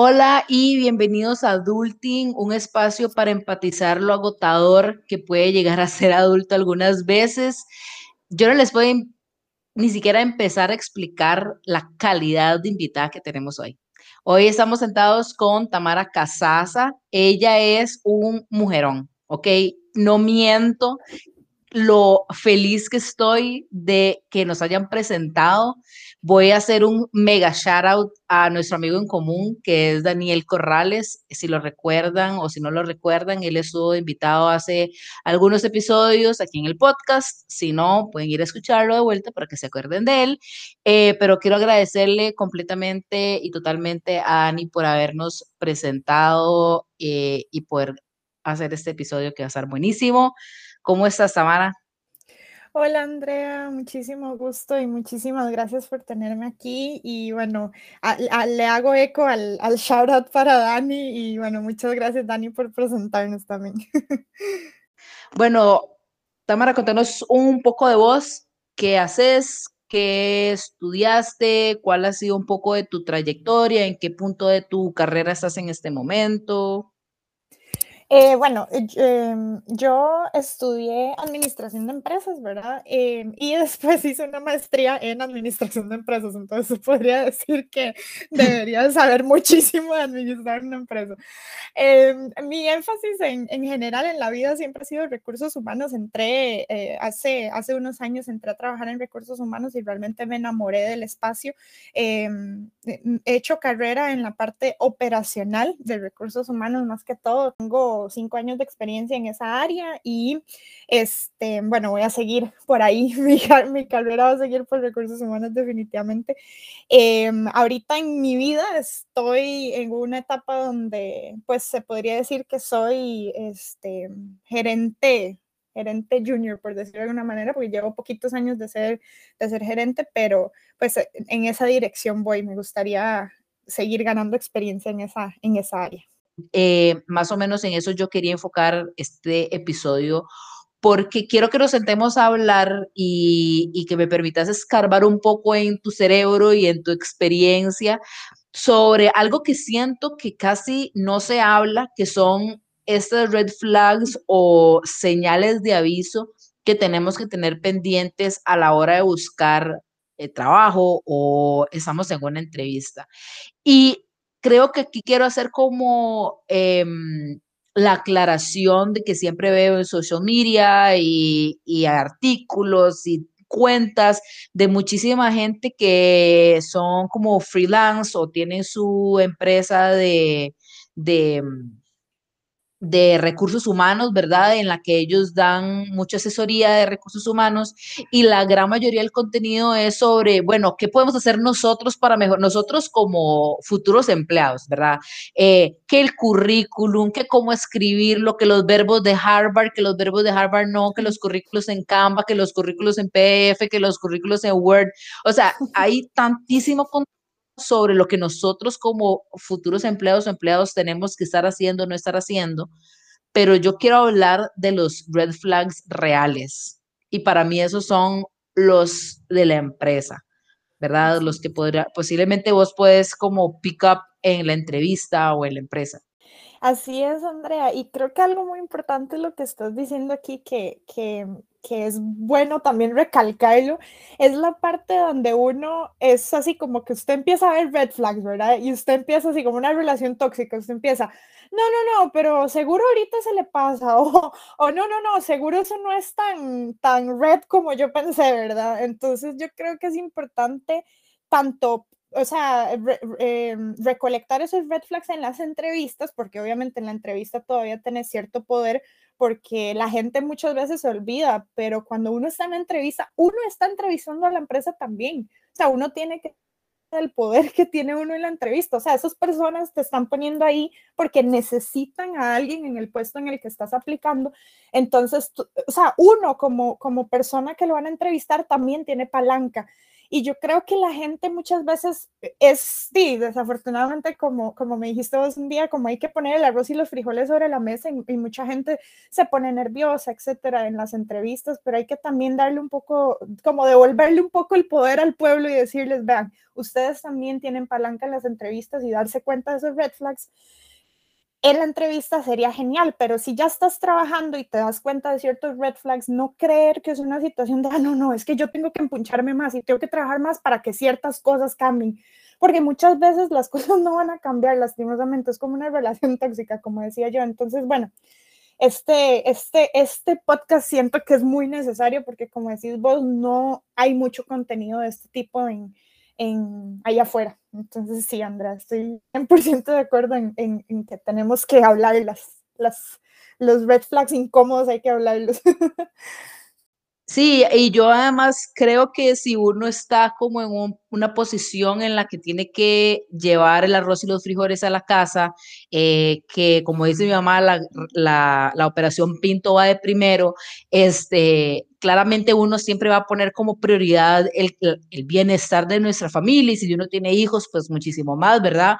Hola y bienvenidos a Adulting, un espacio para empatizar lo agotador que puede llegar a ser adulto algunas veces. Yo no les puedo ni siquiera empezar a explicar la calidad de invitada que tenemos hoy. Hoy estamos sentados con Tamara Casaza. Ella es un mujerón, ¿ok? No miento lo feliz que estoy de que nos hayan presentado. Voy a hacer un mega shout out a nuestro amigo en común, que es Daniel Corrales. Si lo recuerdan o si no lo recuerdan, él estuvo invitado hace algunos episodios aquí en el podcast. Si no, pueden ir a escucharlo de vuelta para que se acuerden de él. Eh, pero quiero agradecerle completamente y totalmente a Dani por habernos presentado eh, y poder hacer este episodio que va a estar buenísimo. ¿Cómo estás, Tamara? Hola Andrea, muchísimo gusto y muchísimas gracias por tenerme aquí. Y bueno, le hago eco al, al, shout out para Dani y bueno, muchas gracias Dani por presentarnos también. Bueno, Tamara, contanos un poco de vos, qué haces, qué estudiaste, cuál ha sido un poco de tu trayectoria, en qué punto de tu carrera estás en este momento. Eh, bueno, eh, em, yo estudié administración de empresas, ¿verdad? Em, y después hice una maestría en administración de empresas, entonces podría decir que debería saber muchísimo de administrar una empresa. Em, mi énfasis en, en, general en la vida siempre ha sido recursos humanos. Entré eh, hace, hace unos años, entré a trabajar en recursos humanos y realmente me enamoré del espacio. he hecho carrera en la parte operacional de recursos humanos más que todo. Tengo cinco años de experiencia en esa área y, este, bueno, voy a seguir por ahí, mi, carrera va a seguir por recursos humanos definitivamente. Em, ahorita en mi vida estoy en una etapa donde, pues, se podría decir que soy, este, gerente gerente junior, por decirlo de alguna manera, porque llevo poquitos años de ser, de ser gerente, pero pues en esa dirección voy. Me gustaría seguir ganando experiencia en esa, en esa área. Eh, más o menos en eso yo quería enfocar este episodio porque quiero que nos sentemos a hablar y, que me permitas escarbar un poco en tu cerebro y en tu experiencia sobre algo que siento que casi no se habla, que son estas red flags o señales de aviso que tenemos que tener pendientes a la hora de buscar eh, trabajo o estamos en una entrevista. Y creo que aquí quiero hacer como em, la aclaración de que siempre veo en social media y, artículos y cuentas de muchísima gente que son como freelance o tienen su empresa de, de de recursos humanos, ¿verdad? En la que ellos dan mucha asesoría de recursos humanos y la gran mayoría del contenido es sobre, bueno, ¿qué podemos hacer nosotros para mejor, nosotros como futuros empleados, ¿verdad? Eh, que el currículum, que cómo escribirlo, que los verbos de Harvard, que los verbos de Harvard no, que los currículos en Canva, que los currículos en PDF, que los currículos en Word, o sea, hay tantísimo contenido sobre lo que nosotros como futuros empleados o empleados tenemos que estar haciendo o no estar haciendo, pero yo quiero hablar de los red flags reales. Y para mí esos son los de la empresa, ¿verdad? Los que podría, posiblemente vos puedes como pick up en la entrevista o en la empresa. Así es, Andrea. Y creo que algo muy importante lo que estás diciendo aquí, que, que, que, es bueno también recalcarlo, es la parte donde uno es así como que usted empieza a ver red flags, ¿verdad? Y usted empieza así como una relación tóxica, usted empieza, no, no, no, pero seguro ahorita se le pasa, o, o no, no, no, seguro eso no es tan, tan red como yo pensé, ¿verdad? Entonces yo creo que es importante tanto o sea, em, recolectar esos red flags en las entrevistas, porque obviamente en la entrevista todavía tiene cierto poder, porque la gente muchas veces se olvida, pero cuando uno está en la entrevista, uno está entrevistando a la empresa también. O sea, uno tiene que el poder que tiene uno en la entrevista. O sea, esas personas te están poniendo ahí porque necesitan a alguien en el puesto en el que estás aplicando. Entonces, o sea, uno como, como persona que lo van a entrevistar también tiene palanca. Y yo creo que la gente muchas veces es, sí, desafortunadamente, como, como me dijiste vos un día, como hay que poner el arroz y los frijoles sobre la mesa y, mucha gente se pone nerviosa, etcétera, en las entrevistas, pero hay que también darle un poco, como devolverle un poco el poder al pueblo y decirles, vean, ustedes también tienen palanca en las entrevistas y darse cuenta de esos red flags en la entrevista sería genial, pero si ya estás trabajando y te das cuenta de ciertos red flags, no creer que es una situación de, ah, no, no, es que yo tengo que empuncharme más y tengo que trabajar más para que ciertas cosas cambien, porque muchas veces las cosas no van a cambiar, lastimosamente, es como una relación tóxica, como decía yo. Entonces, bueno, este, este, este podcast siento que es muy necesario porque, como decís vos, no hay mucho contenido de este tipo en, en, allá afuera. Entonces, sí, Andrea, estoy 100% de acuerdo en, que tenemos que hablar las, las, los red flags incómodos, hay que hablarlos. Sí, y yo además creo que si uno está como en una posición en la que tiene que llevar el arroz y los frijoles a la casa, eh, que como dice mi mamá, la, la, la, operación Pinto va de primero, este, claramente uno siempre va a poner como prioridad el, el bienestar de nuestra familia y si uno tiene hijos, pues muchísimo más, ¿verdad?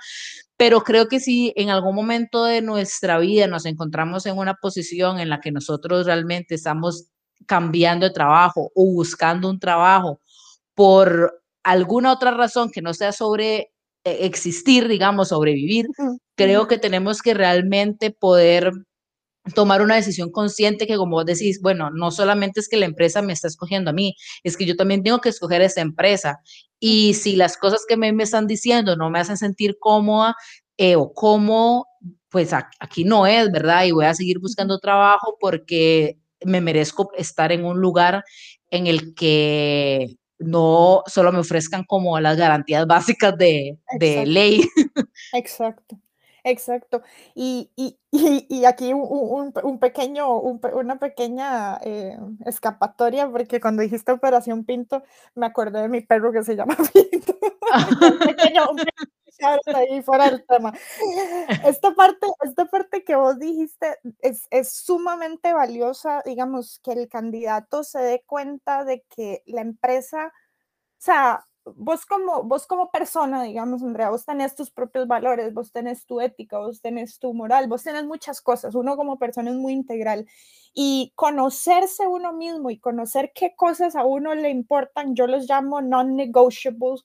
Pero creo que si en algún momento de nuestra vida nos encontramos en una posición en la que nosotros realmente estamos cambiando de trabajo o buscando un trabajo por alguna otra razón que no sea sobre eh, existir, digamos, sobrevivir, creo que tenemos que realmente poder tomar una decisión consciente que como vos decís, bueno, no solamente es que la empresa me está escogiendo a mí, es que yo también tengo que escoger esa empresa. Y si las cosas que me, me están diciendo no me hacen sentir cómoda eh, o cómo, pues aquí no es, ¿verdad? Y voy a seguir buscando trabajo porque me merezco estar en un lugar en el que no solo me ofrezcan como las garantías básicas de, de ley. Exacto. Exacto. Y, y, y, aquí un, un, pequeño, una pequeña eh, escapatoria, porque cuando dijiste Operación Pinto, me acordé de mi perro que se llama Pinto. un pequeño, un ahí fuera del tema. Esta parte, esta parte que vos dijiste es, es sumamente valiosa, digamos, que el candidato se dé cuenta de que la empresa, o sea, vos como, vos como persona, digamos, Andrea, vos tenés tus propios valores, vos tenés tu ética, vos tenés tu moral, vos tenés muchas cosas. Uno como persona es muy integral. Y conocerse uno mismo y conocer qué cosas a uno le importan, yo los llamo non-negotiables.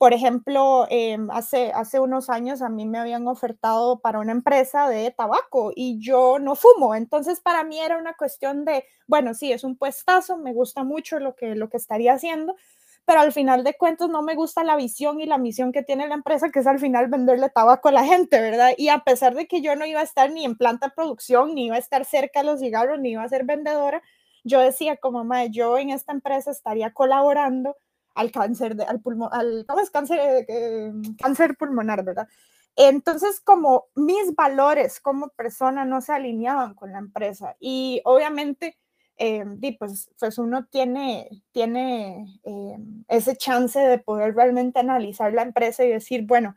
Por ejemplo, em, hace, hace unos años a mí me habían ofertado para una empresa de tabaco y yo no fumo. Entonces, para mí era una cuestión de, bueno, sí, es un puestazo, me gusta mucho lo que, lo que estaría haciendo, pero al final de cuentas no me gusta la visión y la misión que tiene la empresa, que es al final venderle tabaco a la gente, ¿verdad? Y a pesar de que yo no iba a estar ni en planta de producción, ni iba a estar cerca de los cigarros, ni iba a ser vendedora, yo decía como, madre, yo en esta empresa estaría colaborando al cáncer, de, al pulmón, al, ¿cómo es cáncer? Eh, cáncer pulmonar, ¿verdad? Entonces, como mis valores como persona no se alineaban con la empresa y obviamente eh, pues, pues uno tiene, tiene eh, ese chance de poder realmente analizar la empresa y decir, bueno,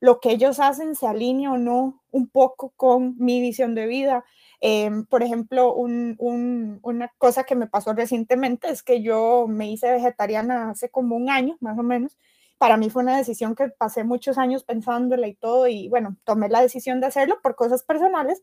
lo que ellos hacen se alinea o no un poco con mi visión de vida. Eh, por ejemplo, una cosa que me pasó recientemente es que yo me hice vegetariana hace como un año, más o menos. Para mí fue una decisión que pasé muchos años pensándola y todo, y bueno, tomé la decisión de hacerlo por cosas personales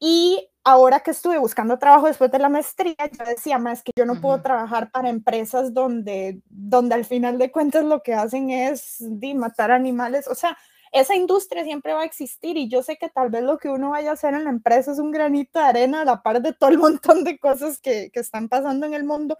y ahora que estuve buscando trabajo después de la maestría, yo decía, más que yo no puedo trabajar para empresas donde, donde al final de cuentas lo que hacen es matar animales. O sea, esa industria siempre va a existir y yo sé que tal vez lo que uno vaya a hacer en la empresa es un granito de arena a la par de todo el montón de cosas que, que están pasando en el mundo,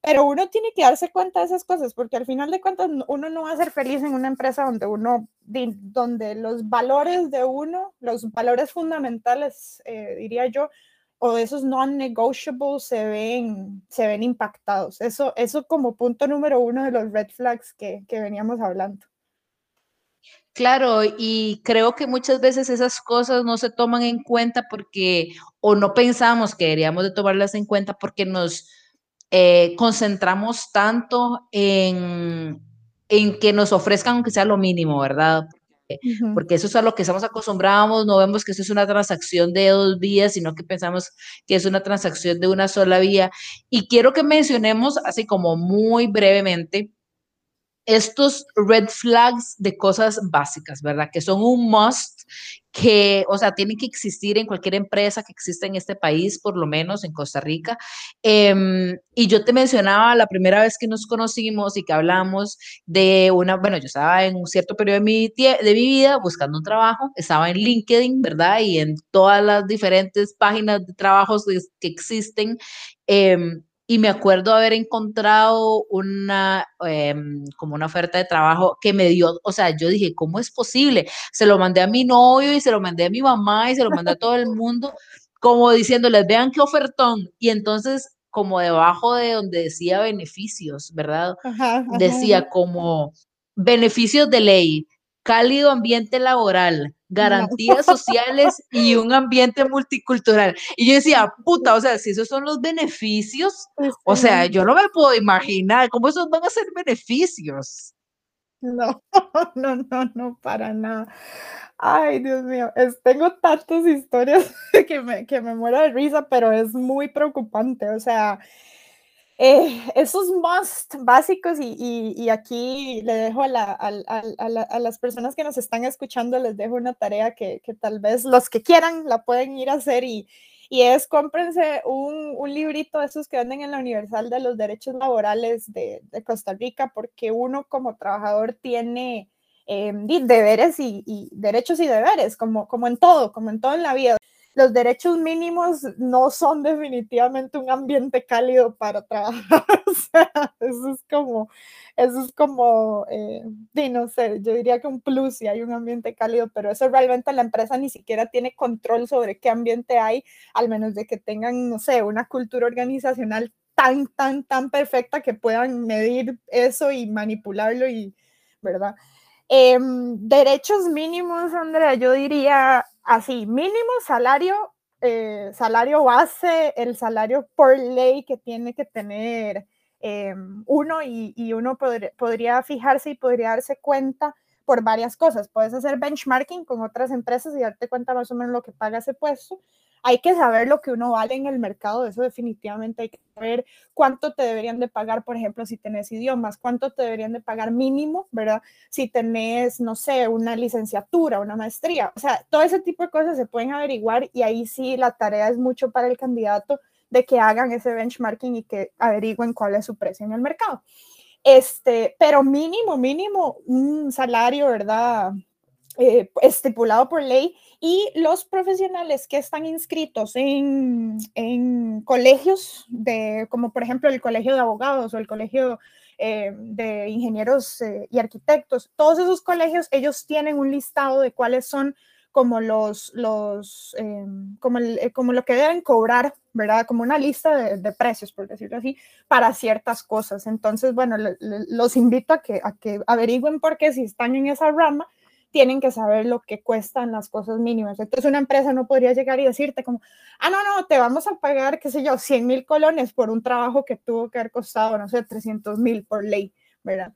pero uno tiene que darse cuenta de esas cosas, porque al final de cuentas uno no va a ser feliz en una empresa donde uno, donde los valores de uno, los valores fundamentales, eh, diría yo, o esos non-negotiables se ven, se ven impactados. Eso, eso como punto número uno de los red flags que, que veníamos hablando. Claro, y creo que muchas veces esas cosas no se toman en cuenta porque, o no pensamos que deberíamos de tomarlas en cuenta porque nos, eh, concentramos tanto en, en que nos ofrezcan aunque sea lo mínimo, ¿verdad? Porque eso es a lo que estamos acostumbrados, no vemos que eso es una transacción de dos vías, sino que pensamos que es una transacción de una sola vía. Y quiero que mencionemos, así como muy brevemente, estos red flags de cosas básicas, ¿verdad? Que son un must, que, o sea, tienen que existir en cualquier empresa que exista en este país, por lo menos en Costa Rica. Em, y yo te mencionaba la primera vez que nos conocimos y que hablamos de una, bueno, yo estaba en un cierto periodo de mi, de mi vida buscando un trabajo, estaba en LinkedIn, ¿verdad? Y en todas las diferentes páginas de trabajos que existen. Eh, y me acuerdo haber encontrado una, em, como una oferta de trabajo que me dio, o sea, yo dije, ¿cómo es posible? Se lo mandé a mi novio y se lo mandé a mi mamá y se lo mandé a todo el mundo, como diciéndoles, vean qué ofertón. Y entonces, como debajo de donde decía beneficios, ¿verdad? Decía como beneficios de ley, cálido ambiente laboral, garantías sociales y un ambiente multicultural. Y yo decía, puta, o sea, si esos son los beneficios, o sea, yo no me puedo imaginar cómo esos van a ser beneficios. No, no, no, no, para nada. Ay, Dios mío, tengo tantas historias que me, que me muero de risa, pero es muy preocupante. O sea, eh, esos must básicos y, aquí le dejo a, las personas que nos están escuchando, les dejo una tarea que, tal vez los que quieran la pueden ir a hacer y, es cómprense un, librito de esos que venden en la Universal de los Derechos Laborales de, Costa Rica, porque uno como trabajador tiene eh, deberes y, derechos y deberes, como, como en todo, como en todo la vida los derechos mínimos no son definitivamente un ambiente cálido para trabajar. eso es como, eso es como, eh, no sé, yo diría que un plus si hay un ambiente cálido, pero eso realmente la empresa ni siquiera tiene control sobre qué ambiente hay, al menos de que tengan, no sé, una cultura organizacional tan, tan, tan perfecta que puedan medir eso y manipularlo y, ¿verdad? Em, derechos mínimos, Andrea, yo diría así, mínimo salario, eh, salario base, el salario por ley que tiene que tener em, uno y, uno podría fijarse y podría darse cuenta por varias cosas. Puedes hacer benchmarking con otras empresas y darte cuenta más o menos lo que paga ese puesto hay que saber lo que uno vale en el mercado, eso definitivamente hay que saber cuánto te deberían de pagar, por ejemplo, si tenés idiomas, cuánto te deberían de pagar mínimo, ¿verdad? Si tenés, no sé, una licenciatura, una maestría, o sea, todo ese tipo de cosas se pueden averiguar y ahí sí la tarea es mucho para el candidato de que hagan ese benchmarking y que averigüen cuál es su precio en el mercado. Este, pero mínimo, mínimo, un salario, ¿verdad? Eh, estipulado por ley y los profesionales que están inscritos en, en, colegios, de, como por ejemplo el Colegio de Abogados o el Colegio eh, de Ingenieros eh, y Arquitectos, todos esos colegios, ellos tienen un listado de cuáles son como los, los como, como lo que deben cobrar, ¿verdad? Como una lista de, de, precios, por decirlo así, para ciertas cosas. Entonces, bueno, los invito a que, a que averigüen por qué si están en esa rama, tienen que saber lo que cuestan las cosas mínimas. Entonces una empresa no podría llegar y decirte como, ah, no, no, te vamos a pagar, qué sé yo, 100 mil colones por un trabajo que tuvo que haber costado, no sé, 300 mil por ley, ¿verdad?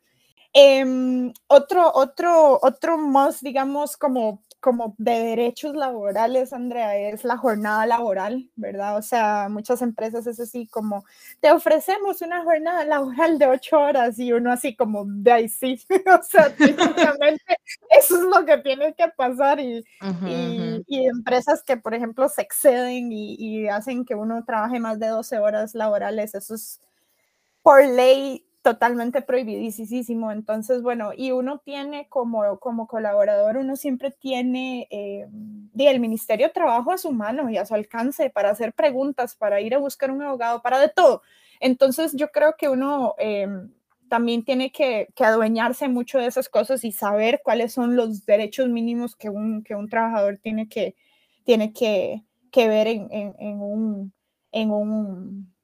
Em, otro, otro, otro más, digamos, como como de derechos laborales, Andrea, es la jornada laboral, ¿verdad? O sea, muchas empresas es así como, te ofrecemos una jornada laboral de ocho horas y uno así como, de ahí sí, o sea, típicamente eso es lo que tiene que pasar y, y, empresas que, por ejemplo, se exceden y, y hacen que uno trabaje más de 12 horas laborales, eso es por ley totalmente prohibidísimo. Entonces, bueno, y uno tiene como, como colaborador, uno siempre tiene eh, el Ministerio de Trabajo a su mano y a su alcance para hacer preguntas, para ir a buscar un abogado, para de todo. Entonces, yo creo que uno eh, también tiene que, que, adueñarse mucho de esas cosas y saber cuáles son los derechos mínimos que un, que un trabajador tiene que, tiene que, que ver en, en un, en un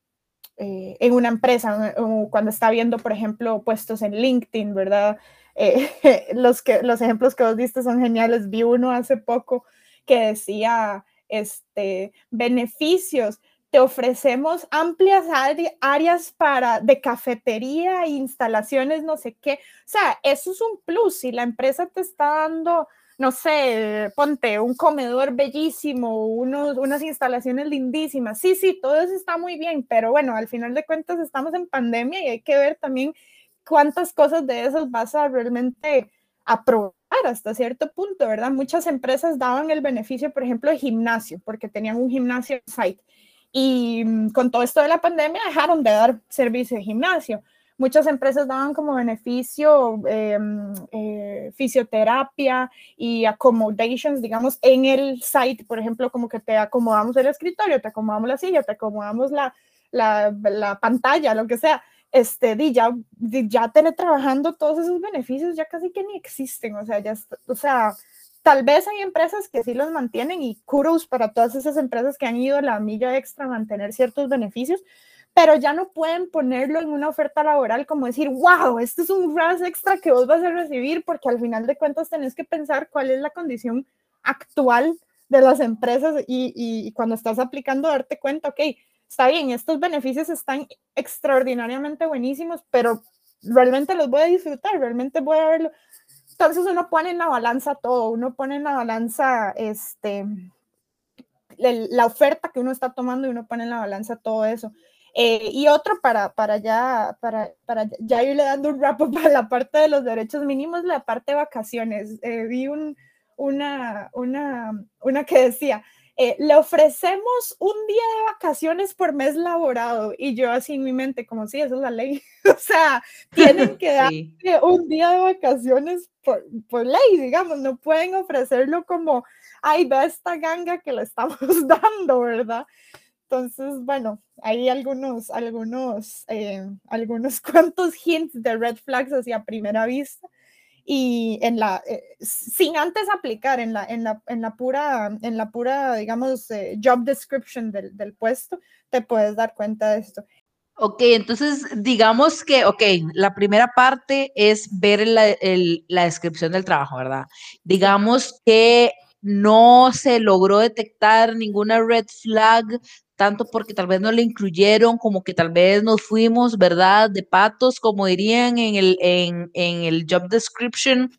eh, en una empresa, cuando está viendo, por ejemplo, puestos en LinkedIn, ¿verdad? Eh, los, que, los ejemplos que vos diste son geniales. Vi uno hace poco que decía, este, beneficios, te ofrecemos amplias áreas para de cafetería, instalaciones, no sé qué. O sea, eso es un plus. Si la empresa te está dando no sé, ponte un comedor bellísimo, unos, unas instalaciones lindísimas. Sí, sí, todo eso está muy bien, pero bueno, al final de cuentas estamos en pandemia y hay que ver también cuántas cosas de esas vas a realmente aprobar hasta cierto punto, ¿verdad? Muchas empresas daban el beneficio, por ejemplo, de gimnasio, porque tenían un gimnasio site. Y mm, con todo esto de la pandemia dejaron de dar servicio de gimnasio. Muchas empresas daban como beneficio eh, eh, fisioterapia y accommodations, digamos, en el site, por ejemplo, como que te acomodamos el escritorio, te acomodamos la silla, te acomodamos la, la, la pantalla, lo que sea este, di, ya, ya teletrabajando todos esos beneficios ya casi que ni existen, o sea, ya, o sea, tal vez hay empresas que sí los mantienen y kudos para todas esas empresas que han ido la milla extra a mantener ciertos beneficios, pero ya no pueden ponerlo en una oferta laboral como decir, wow, este es un RAS extra que vos vas a recibir, porque al final de cuentas tenés que pensar cuál es la condición actual de las empresas y, y, y cuando estás aplicando darte cuenta, ok, está bien, estos beneficios están extraordinariamente buenísimos, pero realmente los voy a disfrutar, realmente voy a verlo. Entonces uno pone en la balanza todo, uno pone en la balanza este, la oferta que uno está tomando y uno pone en la balanza todo eso. Eh, y otro para, para, ya, para, para ya irle dando un wrap up a la parte de los derechos mínimos, la parte de vacaciones. Eh, vi un, una, una, una que decía, eh, le ofrecemos un día de vacaciones por mes laborado. Y yo así en mi mente, como si eso es la ley. o sea, tienen que dar un día de vacaciones por, por, ley, digamos, no pueden ofrecerlo como, ay, ve esta ganga que le estamos dando, ¿verdad? Entonces, bueno, hay algunos, algunos, eh, algunos cuantos hints de red flags hacia primera vista y en la, eh, sin antes aplicar en la, en la, en la pura, en la pura, digamos, eh, job description del, del, puesto, te puedes dar cuenta de esto. Ok, entonces digamos que, ok, la primera parte es ver la, el, la descripción del trabajo, ¿verdad? Digamos que no se logró detectar ninguna red flag tanto porque tal vez no le incluyeron, como que tal vez nos fuimos, ¿verdad? De patos, como dirían en el, en, el job description.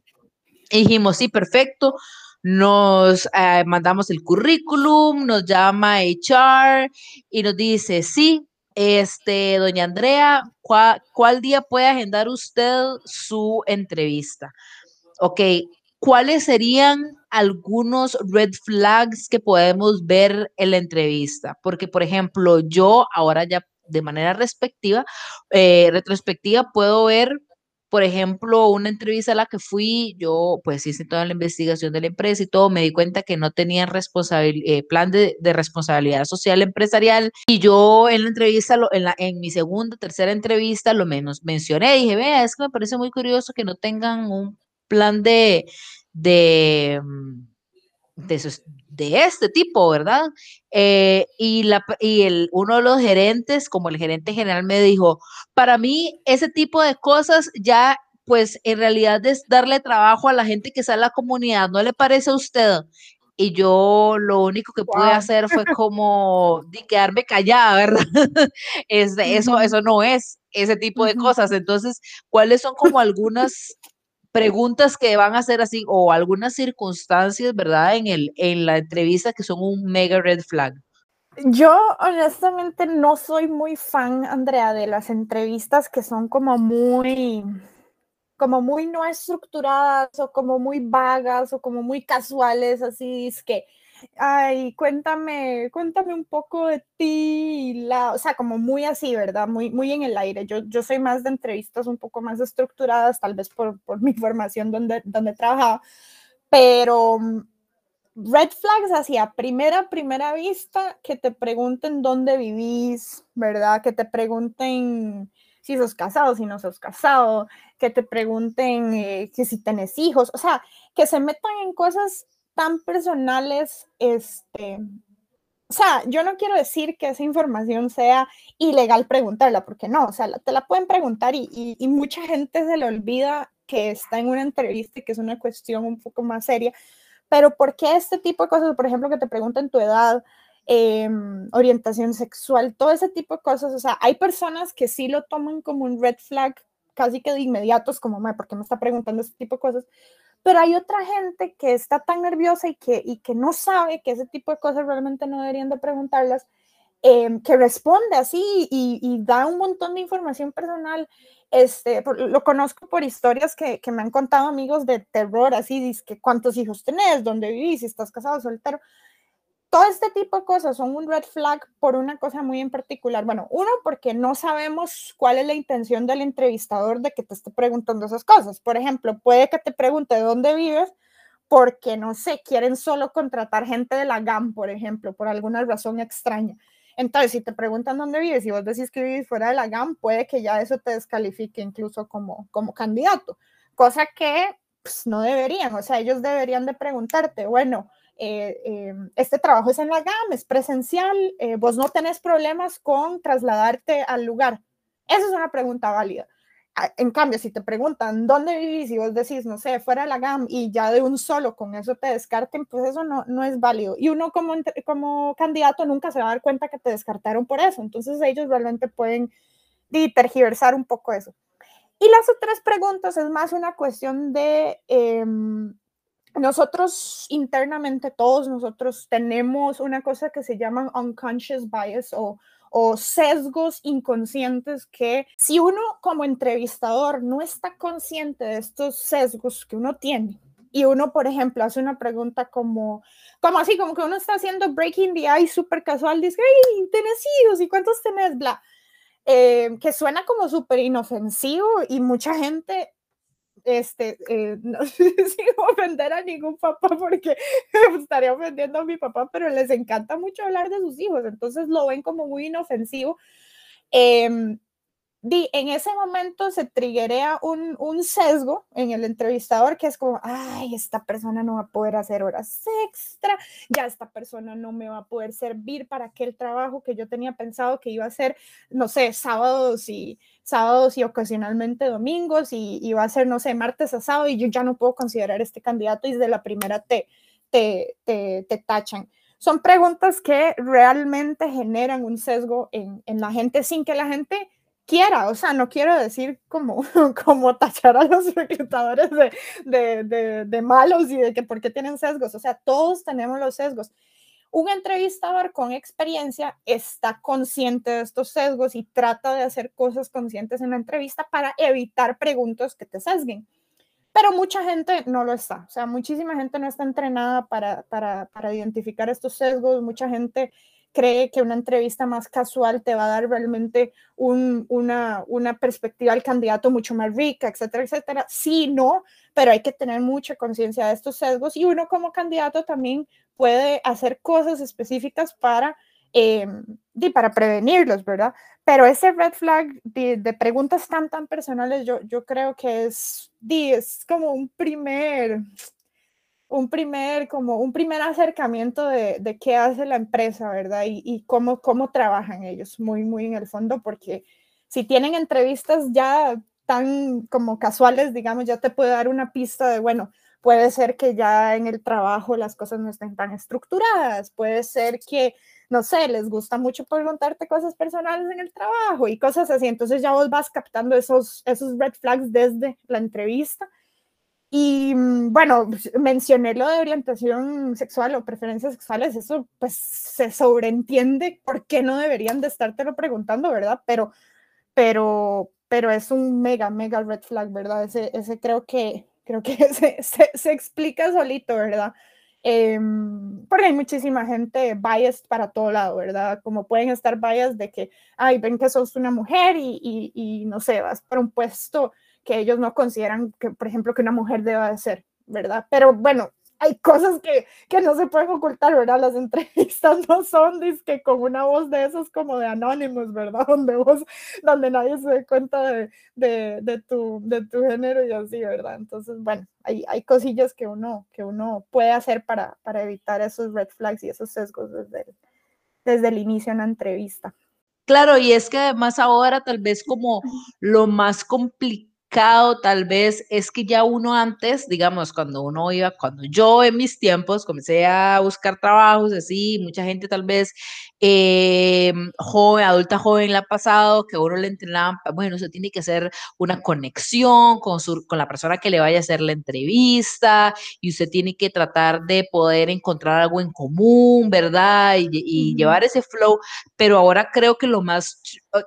Dijimos, sí, perfecto. Nos eh, mandamos el currículum, nos llama HR y nos dice, sí, este, doña Andrea, ¿cuál, ¿cuál día puede agendar usted su entrevista? Ok, ¿cuáles serían algunos red flags que podemos ver en la entrevista? Porque, por ejemplo, yo ahora ya de manera respectiva, eh, retrospectiva, puedo ver, por ejemplo, una entrevista a la que fui, yo pues hice toda la investigación de la empresa y todo, me di cuenta que no tenían eh, plan de, de, responsabilidad social empresarial y yo en la entrevista, en, la, en mi segunda, tercera entrevista, lo menos mencioné, dije, vea, es que me parece muy curioso que no tengan un plan de, de, mm, de, este tipo, ¿verdad? Eh, y la, y el, uno de los gerentes, como el gerente general, me dijo, para mí ese tipo de cosas ya, pues en realidad es darle trabajo a la gente que sale a la comunidad, ¿no le parece a usted? y yo lo único que pude hacer fue como de quedarme callada, ¿verdad? Es, eso, eso no es ese tipo de cosas. Entonces, ¿cuáles son como algunas preguntas que van a ser así o algunas circunstancias, ¿verdad? En, el, en la entrevista que son un mega red flag. Yo honestamente no soy muy fan, Andrea, de las entrevistas que son como muy, como muy no estructuradas o como muy vagas o como muy casuales, así es que ay, cuéntame, cuéntame un poco de ti, la, o sea, como muy así, ¿verdad? Muy, muy en el aire. Yo, yo soy más de entrevistas un poco más estructuradas, tal vez por, por mi formación donde, donde he trabajado, pero mm, red flags hacia primera, primera vista, que te pregunten dónde vivís, ¿verdad? Que te pregunten si sos casado, si no sos casado, que te pregunten eh, que si tenés hijos, o sea, que se metan en cosas tan personales, este, o sea, yo no quiero decir que esa información sea ilegal preguntarla, porque no, o sea, te la pueden preguntar y, y, mucha gente se le olvida que está en una entrevista y que es una cuestión un poco más seria, pero ¿por qué este tipo de cosas, por ejemplo, que te preguntan tu edad, eh, orientación sexual, todo ese tipo de cosas, o sea, hay personas que sí lo toman como un red flag casi que de inmediatos, como, ¿por qué me está preguntando este tipo de cosas? Pero hay otra gente que está tan nerviosa y que, y que no sabe que ese tipo de cosas realmente no deberían de preguntarlas, em, que responde así y, y, da un montón de información personal. Este, lo conozco por historias que, que, me han contado amigos de terror, así, dice cuántos hijos tenés, dónde vivís, estás casado, soltero. Todo este tipo de cosas son un red flag por una cosa muy en particular. Bueno, uno, porque no sabemos cuál es la intención del entrevistador de que te esté preguntando esas cosas. Por ejemplo, puede que te pregunte dónde vives porque, no sé, quieren solo contratar gente de la GAM, por ejemplo, por alguna razón extraña. Entonces, si te preguntan dónde vives y vos decís que vives fuera de la GAM, puede que ya eso te descalifique incluso como, como candidato, cosa que pues, no deberían, o sea, ellos deberían de preguntarte, bueno, eh, eh, este trabajo es en la GAM, es presencial, eh, vos no tenés problemas con trasladarte al lugar. Esa es una pregunta válida. En cambio, si te preguntan dónde vivís y vos decís, no sé, fuera de la GAM y ya de un solo con eso te descarten, pues eso no, no es válido. Y uno como, como candidato nunca se va a dar cuenta que te descartaron por eso. Entonces ellos realmente pueden tergiversar un poco eso. Y las otras preguntas es más una cuestión de em, nosotros internamente, todos nosotros tenemos una cosa que se llama unconscious bias o sesgos inconscientes que si uno como entrevistador no está consciente de estos sesgos que uno tiene, y uno, por ejemplo, hace una pregunta como, como así, como que uno está haciendo breaking the ice súper casual, dice, hey, ¿tienes hijos? ¿Y cuántos tenés? Bla. Eh, que suena como súper inofensivo y mucha gente este, eh, no sin ofender a ningún papá porque estaría ofendiendo a mi papá, pero les encanta mucho hablar de sus hijos, entonces lo ven como muy inofensivo. Eh, en ese momento se triguea un, un, sesgo en el entrevistador que es como, ay, esta persona no va a poder hacer horas extra, ya esta persona no me va a poder servir para aquel trabajo que yo tenía pensado que iba a hacer, no sé, sábados y sábados y ocasionalmente domingos y iba a ser, no sé, martes a sábado y yo ya no puedo considerar este candidato y desde la primera te, te, te, te tachan son preguntas que realmente generan un sesgo en, en, la gente sin que la gente quiera, o sea, no quiero decir como, como tachar a los reclutadores de, de, de, de, malos y de que por qué tienen sesgos, o sea, todos tenemos los sesgos. Un entrevistador con experiencia está consciente de estos sesgos y trata de hacer cosas conscientes en la entrevista para evitar preguntas que te sesguen. Pero mucha gente no lo está, o sea, muchísima gente no está entrenada para, para, para identificar estos sesgos, mucha gente cree que una entrevista más casual te va a dar realmente una, una perspectiva al candidato mucho más rica, etcétera, etcétera. Sí, no, pero hay que tener mucha conciencia de estos sesgos y uno como candidato también puede hacer cosas específicas para, eh, para prevenirlos, ¿verdad? Pero ese red flag de, de, preguntas tan, tan personales, yo, yo creo que es, es como un primer, un primer, como un primer acercamiento de, de qué hace la empresa, ¿verdad? Y, cómo, cómo trabajan ellos, muy, muy en el fondo, porque si tienen entrevistas ya tan como casuales, digamos, ya te puede dar una pista de, bueno, puede ser que ya en el trabajo las cosas no estén tan estructuradas, puede ser que, no sé, les gusta mucho preguntarte cosas personales en el trabajo y cosas así, entonces ya vos vas captando esos, esos red flags desde la entrevista y mm, bueno, mencioné lo de orientación sexual o preferencias sexuales, eso pues se sobreentiende por qué no deberían de estártelo preguntando, ¿verdad? Pero, pero, pero es un mega, mega red flag, ¿verdad? Ese, ese creo que, creo que se, se, explica solito, ¿verdad? Eh, porque hay muchísima gente biased para todo lado, ¿verdad? Como pueden estar biased de que, ay, ven que sos una mujer y, y, y no sé, vas para un puesto que ellos no consideran que, por ejemplo, que una mujer deba de ser, ¿verdad? Pero bueno, hay cosas que, que no se pueden ocultar, ¿verdad? Las entrevistas no son que con una voz de esos como de anónimos, ¿verdad? Donde vos, donde nadie se dé cuenta de, de, de, tu, de tu género y así, ¿verdad? Entonces, bueno, hay, hay cosillas que uno, que uno puede hacer para, para evitar esos red flags y esos sesgos desde desde el inicio en la entrevista. Claro, y es que además ahora tal vez como lo más complicado tal vez es que ya uno antes, digamos, cuando uno iba, cuando yo en mis tiempos comencé a buscar trabajos así, mucha gente tal vez eh, joven, adulta joven la ha pasado, que uno le entrenaba, bueno, usted tiene que hacer una conexión con, su, con la persona que le vaya a hacer la entrevista y usted tiene que tratar de poder encontrar algo en común, ¿verdad? Y, y llevar ese flow, pero ahora creo que lo más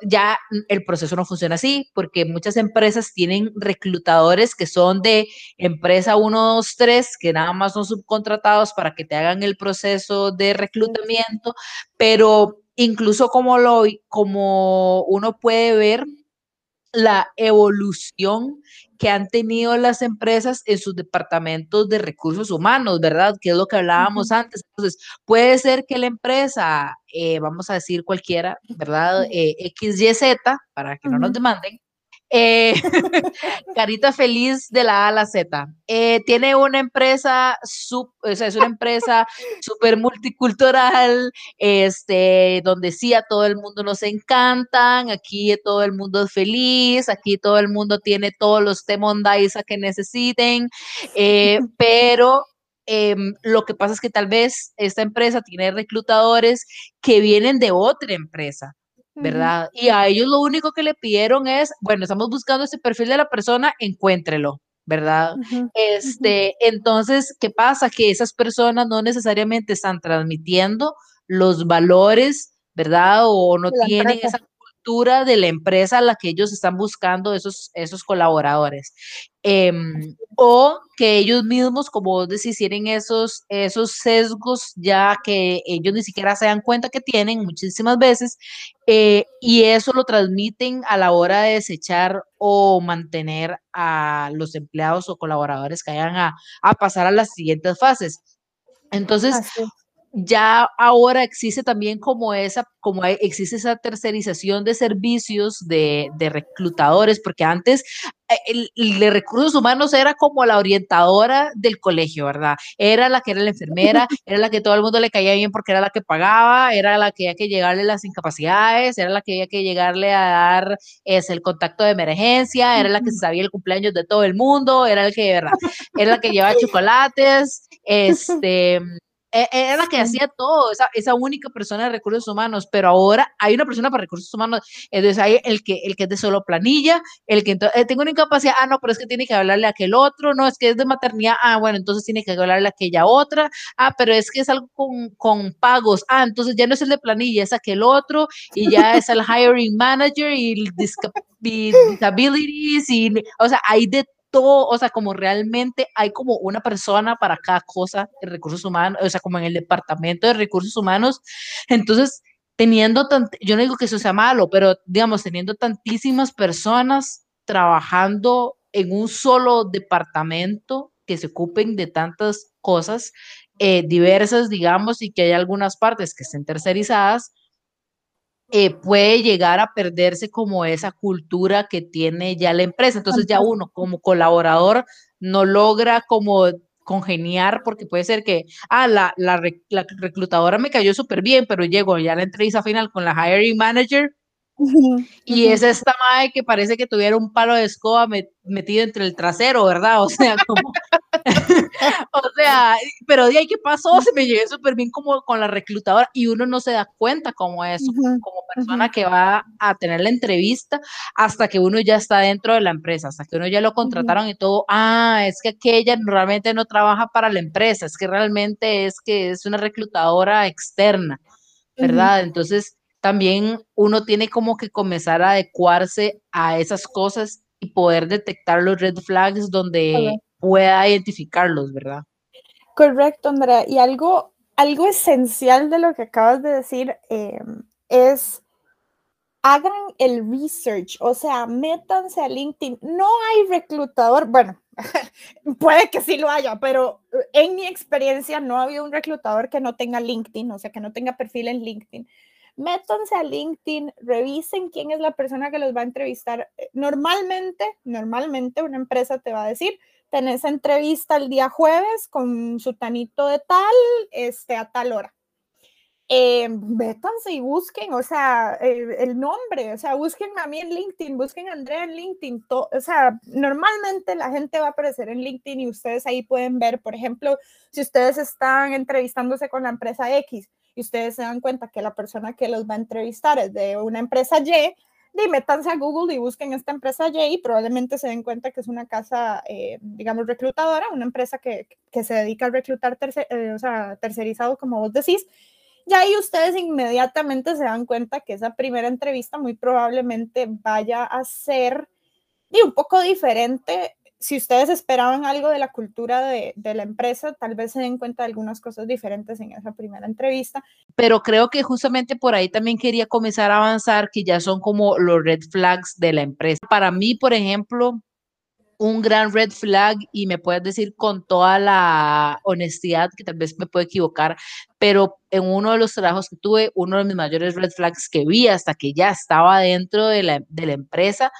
ya el proceso no funciona así, porque muchas empresas tienen reclutadores que son de empresa 1, 2, 3, que nada más son subcontratados para que te hagan el proceso de reclutamiento, pero incluso como, lo, como uno puede ver la evolución que han tenido las empresas en sus departamentos de recursos humanos, ¿verdad? Que es lo que hablábamos antes. Entonces, puede ser que la empresa, eh, vamos a decir cualquiera, ¿verdad? Eh, XYZ, para que no nos demanden, eh, carita feliz de la A a la Z. Eh, tiene una empresa, o sea, es una empresa súper multicultural, este, donde sí a todo el mundo nos encantan, aquí todo el mundo es feliz, aquí todo el mundo tiene todos los temondaisa que necesiten, eh, pero em, lo que pasa es que tal vez esta empresa tiene reclutadores que vienen de otra empresa. ¿Verdad? Y a ellos lo único que le pidieron es, bueno, estamos buscando ese perfil de la persona, encuéntrelo, ¿verdad? Este, entonces, ¿qué pasa? Que esas personas no necesariamente están transmitiendo los valores, ¿verdad? O no tienen esa cultura de la empresa a la que ellos están buscando esos, esos colaboradores. Em, o que ellos mismos, como vos decís, tienen esos, esos sesgos ya que ellos ni siquiera se dan cuenta que tienen muchísimas veces eh, y eso lo transmiten a la hora de desechar o mantener a los empleados o colaboradores que vayan a, a pasar a las siguientes fases. Entonces, ya ahora existe también como esa, como existe esa tercerización de servicios de, de reclutadores, porque antes eh, el, de recursos humanos era como la orientadora del colegio, ¿verdad? Era la que era la enfermera, era la que todo el mundo le caía bien porque era la que pagaba, era la que había que llegarle las incapacidades, era la que había que llegarle a dar es, el contacto de emergencia, era la que sabía el cumpleaños de todo el mundo, era el que, ¿verdad? Era la que llevaba chocolates, este era la que hacía todo, esa, esa, única persona de recursos humanos, pero ahora hay una persona para recursos humanos, entonces hay el que, el que es de solo planilla, el que eh, tengo una incapacidad, ah, no, pero es que tiene que hablarle a aquel otro, no, es que es de maternidad, ah, bueno, entonces tiene que hablarle a aquella otra, ah, pero es que es algo con, con pagos, ah, entonces ya no es el de planilla, es aquel otro, y ya es el hiring manager y el disabilities, y, o sea, hay de todo, o sea, como realmente hay como una persona para cada cosa de recursos humanos, o sea, como en el departamento de recursos humanos. Entonces, teniendo tant yo no digo que eso sea malo, pero digamos, teniendo tantísimas personas trabajando en un solo departamento que se ocupen de tantas cosas eh, diversas, digamos, y que hay algunas partes que estén tercerizadas, eh, puede llegar a perderse como esa cultura que tiene ya la empresa. Entonces ya uno como colaborador no logra como congeniar porque puede ser que, ah, la, la, la reclutadora me cayó súper bien, pero llego ya a la entrevista final con la hiring manager y es esta madre que parece que tuviera un palo de escoba metido entre el trasero, ¿verdad? O sea, como... o sea, pero de ahí qué pasó, se me llegué súper bien como con la reclutadora y uno no se da cuenta como eso, como persona que va a tener la entrevista hasta que uno ya está dentro de la empresa, hasta que uno ya lo contrataron y todo, ah, es que aquella realmente no trabaja para la empresa, es que realmente es que es una reclutadora externa, ¿verdad? Entonces, también uno tiene como que comenzar a adecuarse a esas cosas y poder detectar los red flags donde pueda identificarlos, ¿verdad? Correcto, Andrea. Y algo, algo esencial de lo que acabas de decir em, es hagan el research, o sea, métanse a LinkedIn. No hay reclutador, bueno, puede que sí lo haya, pero en mi experiencia no ha habido un reclutador que no tenga LinkedIn, o sea, que no tenga perfil en LinkedIn métanse a LinkedIn, revisen quién es la persona que los va a entrevistar. Eh, normalmente, normalmente una empresa te va a decir, tenés entrevista el día jueves con su tanito de tal, este, a tal hora. Eh, métanse y busquen, o sea, el nombre, o sea, busquen a mí en LinkedIn, busquen a Andrea en LinkedIn, o sea, normalmente la gente va a aparecer en LinkedIn y ustedes ahí pueden ver, por ejemplo, si ustedes están entrevistándose con la empresa X, y ustedes se dan cuenta que la persona que los va a entrevistar es de una empresa Y, y métanse a Google y busquen esta empresa Y y probablemente se den cuenta que es una casa, eh, digamos, reclutadora, una empresa que, que, se dedica a reclutar, tercer, eh, o sea, tercerizado, como vos decís. ya ahí ustedes inmediatamente se dan cuenta que esa primera entrevista muy probablemente vaya a ser un poco diferente si ustedes esperaban algo de la cultura de, la empresa, tal vez se den cuenta de algunas cosas diferentes en esa primera entrevista. Pero creo que justamente por ahí también quería comenzar a avanzar, que ya son como los red flags de la empresa. Para mí, por ejemplo, un gran red flag y me puedes decir con toda la honestidad que tal vez me puedo equivocar, pero en uno de los trabajos que tuve, uno de mis mayores red flags que vi hasta que ya estaba dentro de la empresa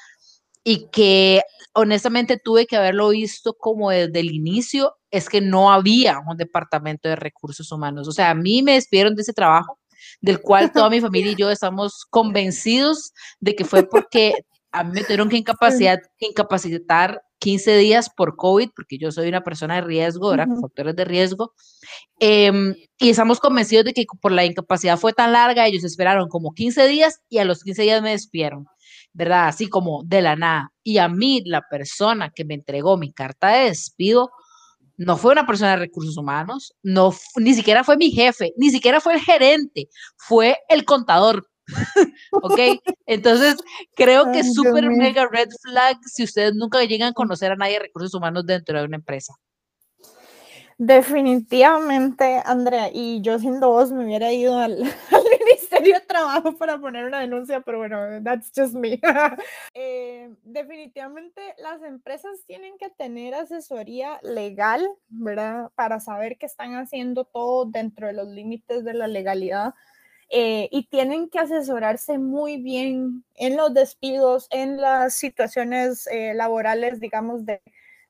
y que honestamente tuve que haberlo visto como desde el inicio, es que no había un departamento de recursos humanos. O sea, a mí me despidieron de ese trabajo, del cual toda mi familia y yo estamos convencidos de que fue porque a mí me tuvieron que incapacitar, incapacitar 15 días por COVID, porque yo soy una persona de riesgo, ¿verdad? Con factores de riesgo. Em, y estamos convencidos de que por la incapacidad fue tan larga, ellos esperaron como 15 días y a los 15 días me despidieron. ¿Verdad? Así como de la nada. Y a mí, la persona que me entregó mi carta de despido, no fue una persona de recursos humanos, no, ni siquiera fue mi jefe, ni siquiera fue el gerente, fue el contador. ¿Ok? Entonces, creo que es súper mega red flag si ustedes nunca llegan a conocer a nadie de recursos humanos dentro de una empresa. Definitivamente, Andrea, y yo siendo vos me hubiera ido al, al, Ministerio de Trabajo para poner una denuncia, pero bueno, that's just me. eh, definitivamente las empresas tienen que tener asesoría legal, ¿verdad? Para saber que están haciendo todo dentro de los límites de la legalidad. Eh, y tienen que asesorarse muy bien en los despidos, en las situaciones eh, laborales, digamos, de,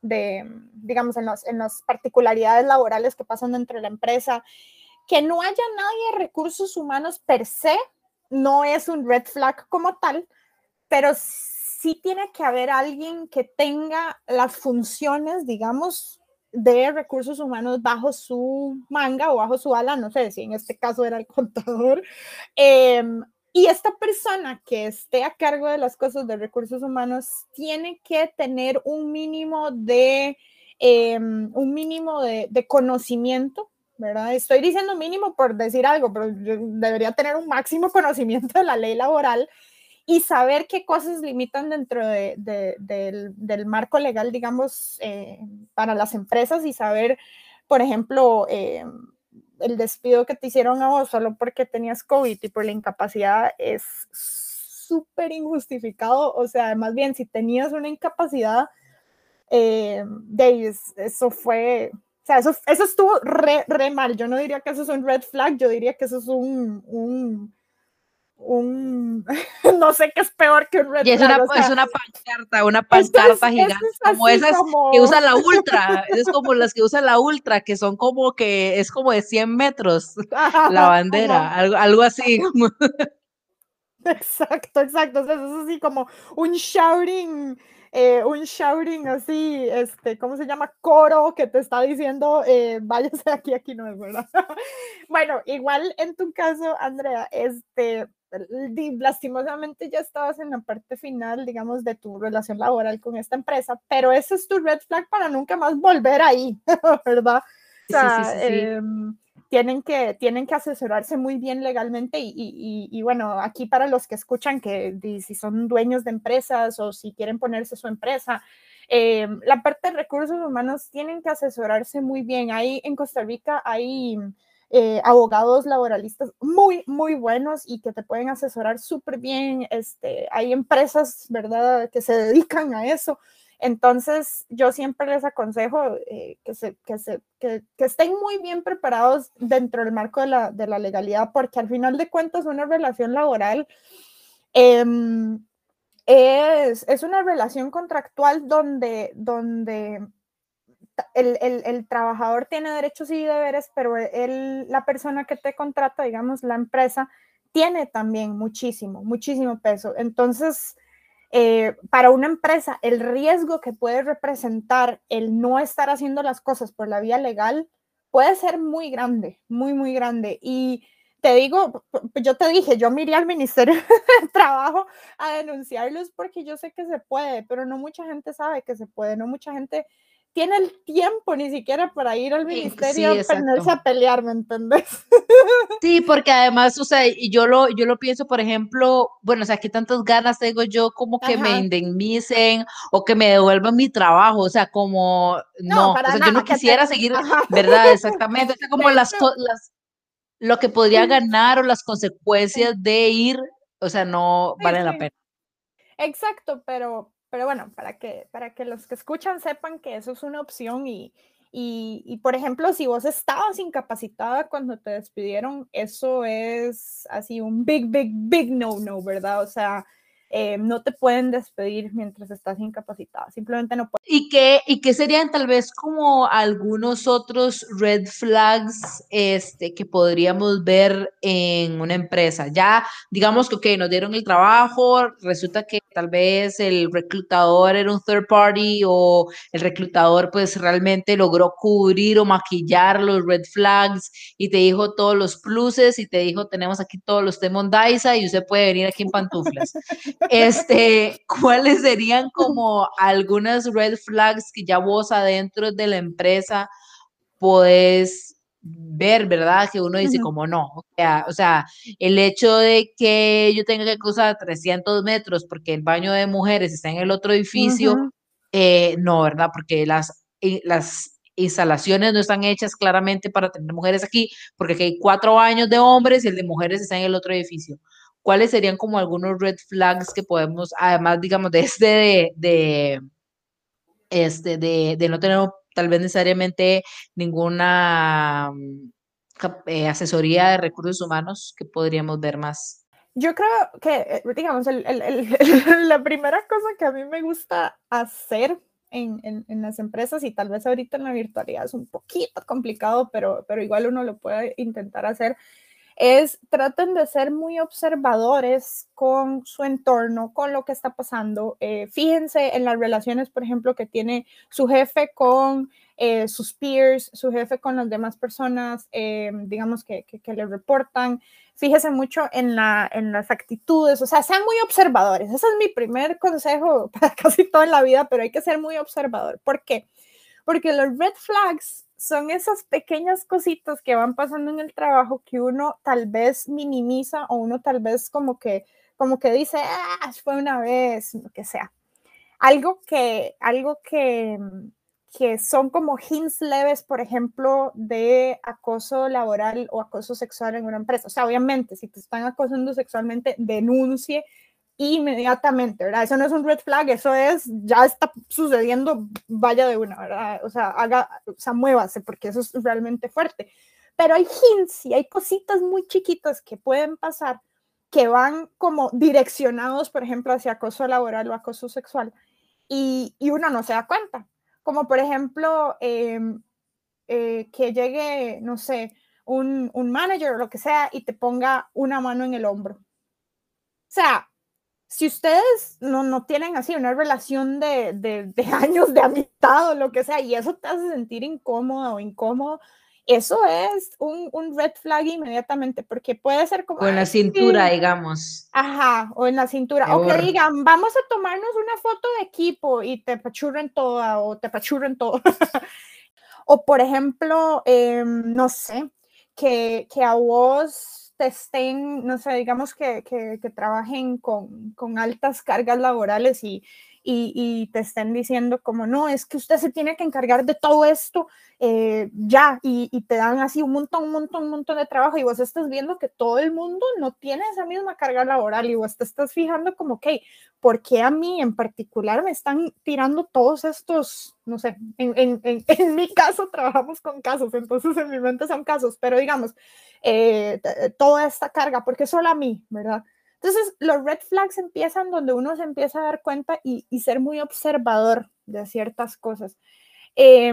de, digamos, en, en las particularidades laborales que pasan dentro de la empresa. Que no haya nadie de recursos humanos per se no es un red flag como tal, pero sí tiene que haber alguien que tenga las funciones, digamos, de recursos humanos bajo su manga o bajo su ala, no sé si en este caso era el contador, eh, y esta persona que esté a cargo de las cosas de recursos humanos tiene que tener un mínimo de, em, un mínimo de, conocimiento, ¿verdad? Estoy diciendo mínimo por decir algo, pero debería tener un máximo conocimiento de la ley laboral y saber qué cosas limitan dentro de, del, del, marco legal, digamos, eh, para las empresas y saber, por ejemplo, eh, el despido que te hicieron a vos solo porque tenías COVID y por la incapacidad es súper injustificado. O sea, más bien, si tenías una incapacidad, eh, de eso fue, sea, eso, eso estuvo re, re, mal. Yo no diría que eso es un red flag, yo diría que eso es un, un un, no sé qué es peor que un red y es una, es una pancarta, una pancarta gigante, como esas que usan la ultra, es como las que usan la ultra, que son como que es como de 100 metros la bandera, algo, algo, así. Exacto, exacto, es así como un shouting, eh, un shouting así, este, ¿cómo se llama? Coro que te está diciendo, eh, váyase aquí, aquí no es verdad. bueno, igual en tu caso, Andrea, este, lastimosamente ya estabas en la parte final, digamos, de tu relación laboral con esta empresa, pero ese es tu red flag para nunca más volver ahí, ¿verdad? O sea, sí, sí, sí, eh, tienen, que, tienen que asesorarse muy bien legalmente y, y, y, bueno, aquí para los que escuchan que si son dueños de empresas o si quieren ponerse su empresa, eh, la parte de recursos humanos tienen que asesorarse muy bien. Ahí en Costa Rica hay eh, abogados laboralistas muy, muy buenos y que te pueden asesorar súper bien. Este, hay empresas, ¿verdad?, que se dedican a eso. Entonces, yo siempre les aconsejo eh, que, se, que, se, que, estén muy bien preparados dentro del marco de la, de la legalidad, porque al final de cuentas una relación laboral eh, es, es, una relación contractual donde, donde el, el, el, trabajador tiene derechos y deberes, pero él, la persona que te contrata, digamos, la empresa, tiene también muchísimo, muchísimo peso. Entonces, eh, para una empresa, el riesgo que puede representar el no estar haciendo las cosas por la vía legal puede ser muy grande, muy, muy grande. Y te digo, yo te dije, yo miré al Ministerio de Trabajo a denunciarlos porque yo sé que se puede, pero no mucha gente sabe que se puede, no mucha gente tiene el tiempo ni siquiera para ir al ministerio sí, a ponerse a pelear, ¿me entendés? Sí, porque además, o sea, y yo lo, yo lo pienso, por ejemplo, bueno, o sea, que tantas ganas tengo yo como que me indemnicen o que me devuelvan mi trabajo, o sea, como, no, o sea, yo no quisiera seguir, ¿verdad? Exactamente, o sea, como las, las, lo que podría ganar o las consecuencias de ir, o sea, no vale la pena. Exacto, pero, pero bueno, para que, para que los que escuchan sepan que eso es una opción y, y, y, por ejemplo, si vos estabas incapacitada cuando te despidieron, eso es así un big, big, big no, no, ¿verdad? O sea, eh, no te pueden despedir mientras estás incapacitada, simplemente no pueden. ¿Y qué, ¿Y qué serían tal vez como algunos otros red flags este, que podríamos ver en una empresa? Ya, digamos que, ok, nos dieron el trabajo, resulta que tal vez el reclutador era un third party o el reclutador pues realmente logró cubrir o maquillar los red flags y te dijo todos los pluses y te dijo tenemos aquí todos los Temon Daisa y usted puede venir aquí en pantuflas. Este, ¿cuáles serían como algunas red flags que ya vos adentro de la empresa podés ver, ¿verdad? Que uno dice, como no, o sea, o sea, el hecho de que yo tenga que cruzar 300 metros porque el baño de mujeres está en el otro edificio, eh, no, ¿verdad? Porque las, eh, las instalaciones no están hechas claramente para tener mujeres aquí, porque aquí hay cuatro baños de hombres y el de mujeres está en el otro edificio. ¿Cuáles serían como algunos red flags que podemos, además, digamos, de este de, este, de, no tener tal vez necesariamente ninguna mm, eh, asesoría de recursos humanos que podríamos ver más? Yo creo que, eh, digamos, la primera cosa que a mí me gusta hacer en, en, las empresas y tal vez ahorita en la virtualidad es un poquito complicado, pero, pero igual uno lo puede intentar hacer, es traten de ser muy observadores con su entorno, con lo que está pasando. Eh, fíjense en las relaciones, por ejemplo, que tiene su jefe con eh, sus peers, su jefe con las demás personas, eh, digamos, que, que, le reportan. Fíjense mucho en, en las actitudes, o sea, sean muy observadores. Ese es mi primer consejo para casi toda la vida, pero hay que ser muy observador. ¿Por qué? Porque los red flags son esas pequeñas cositas que van pasando en el trabajo que uno tal vez minimiza o uno tal vez como que, como que dice, ah, fue una vez, lo que sea. Algo que, algo que, que son como hints leves, por ejemplo, de acoso laboral o acoso sexual en una empresa. O sea, obviamente, si te están acosando sexualmente, denuncie inmediatamente, ¿verdad? Eso no es un red flag, eso es, ya está sucediendo, vaya de una, ¿verdad? O sea, haga, o sea, muévase, porque eso es realmente fuerte. Pero hay hints y hay cositas muy chiquitas que pueden pasar que van como direccionados, por ejemplo, hacia acoso laboral o acoso sexual, y, y uno no se da cuenta. Como por ejemplo, em, eh, que llegue, no sé, un, un manager o lo que sea y te ponga una mano en el hombro. O sea, si ustedes no, no tienen así una relación de, de, de, años de amistad o lo que sea, y eso te hace sentir incómodo o incómodo, eso es un, un red flag inmediatamente, porque puede ser como... O en la cintura, digamos. Ajá, o en la cintura. O que digan, vamos a tomarnos una foto de equipo y te pachurren toda o te pachurren todo. o por ejemplo, em, no sé, que, que a vos estén, no sé, digamos que, que, que trabajen con, con, altas cargas laborales y, y, te estén diciendo como, no, es que usted se tiene que encargar de todo esto eh, ya, y, y, te dan así un montón, un montón, un montón de trabajo y vos estás viendo que todo el mundo no tiene esa misma carga laboral y vos te estás fijando como, ok, ¿por qué a mí en particular me están tirando todos estos, no sé, en, en, en, en mi caso trabajamos con casos, entonces en mi mente son casos, pero digamos, eh, toda esta carga, porque solo a mí, ¿verdad? Entonces, los red flags empiezan donde uno se empieza a dar cuenta y, ser muy observador de ciertas cosas. Eh,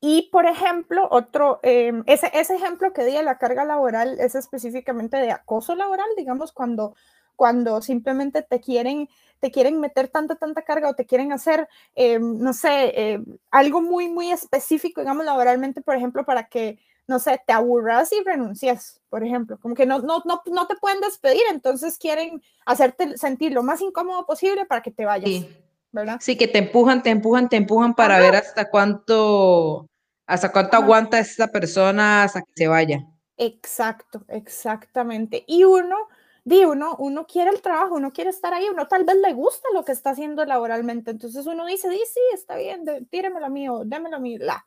y, por ejemplo, otro, eh, ese, ese, ejemplo que di de la carga laboral es específicamente de acoso laboral, digamos, cuando, cuando simplemente te quieren, te quieren meter tanta, tanta carga o te quieren hacer, eh, no sé, algo muy, muy específico, digamos, laboralmente, por ejemplo, para que no sé, te aburras y renuncias, por ejemplo, como que no, no, no, no te pueden despedir, entonces quieren hacerte sentir lo más incómodo posible para que te vayas. Sí. ¿verdad? Sí, que te empujan, te empujan, te empujan para Ajá. ver hasta cuánto, hasta cuánto Ajá. aguanta esta persona hasta que se vaya. Exacto, exactamente. Y uno, di uno, uno quiere el trabajo, uno quiere estar ahí, uno tal vez le gusta lo que está haciendo laboralmente. Entonces uno dice, di, sí, está bien, tíremelo mío, démelo mío, la.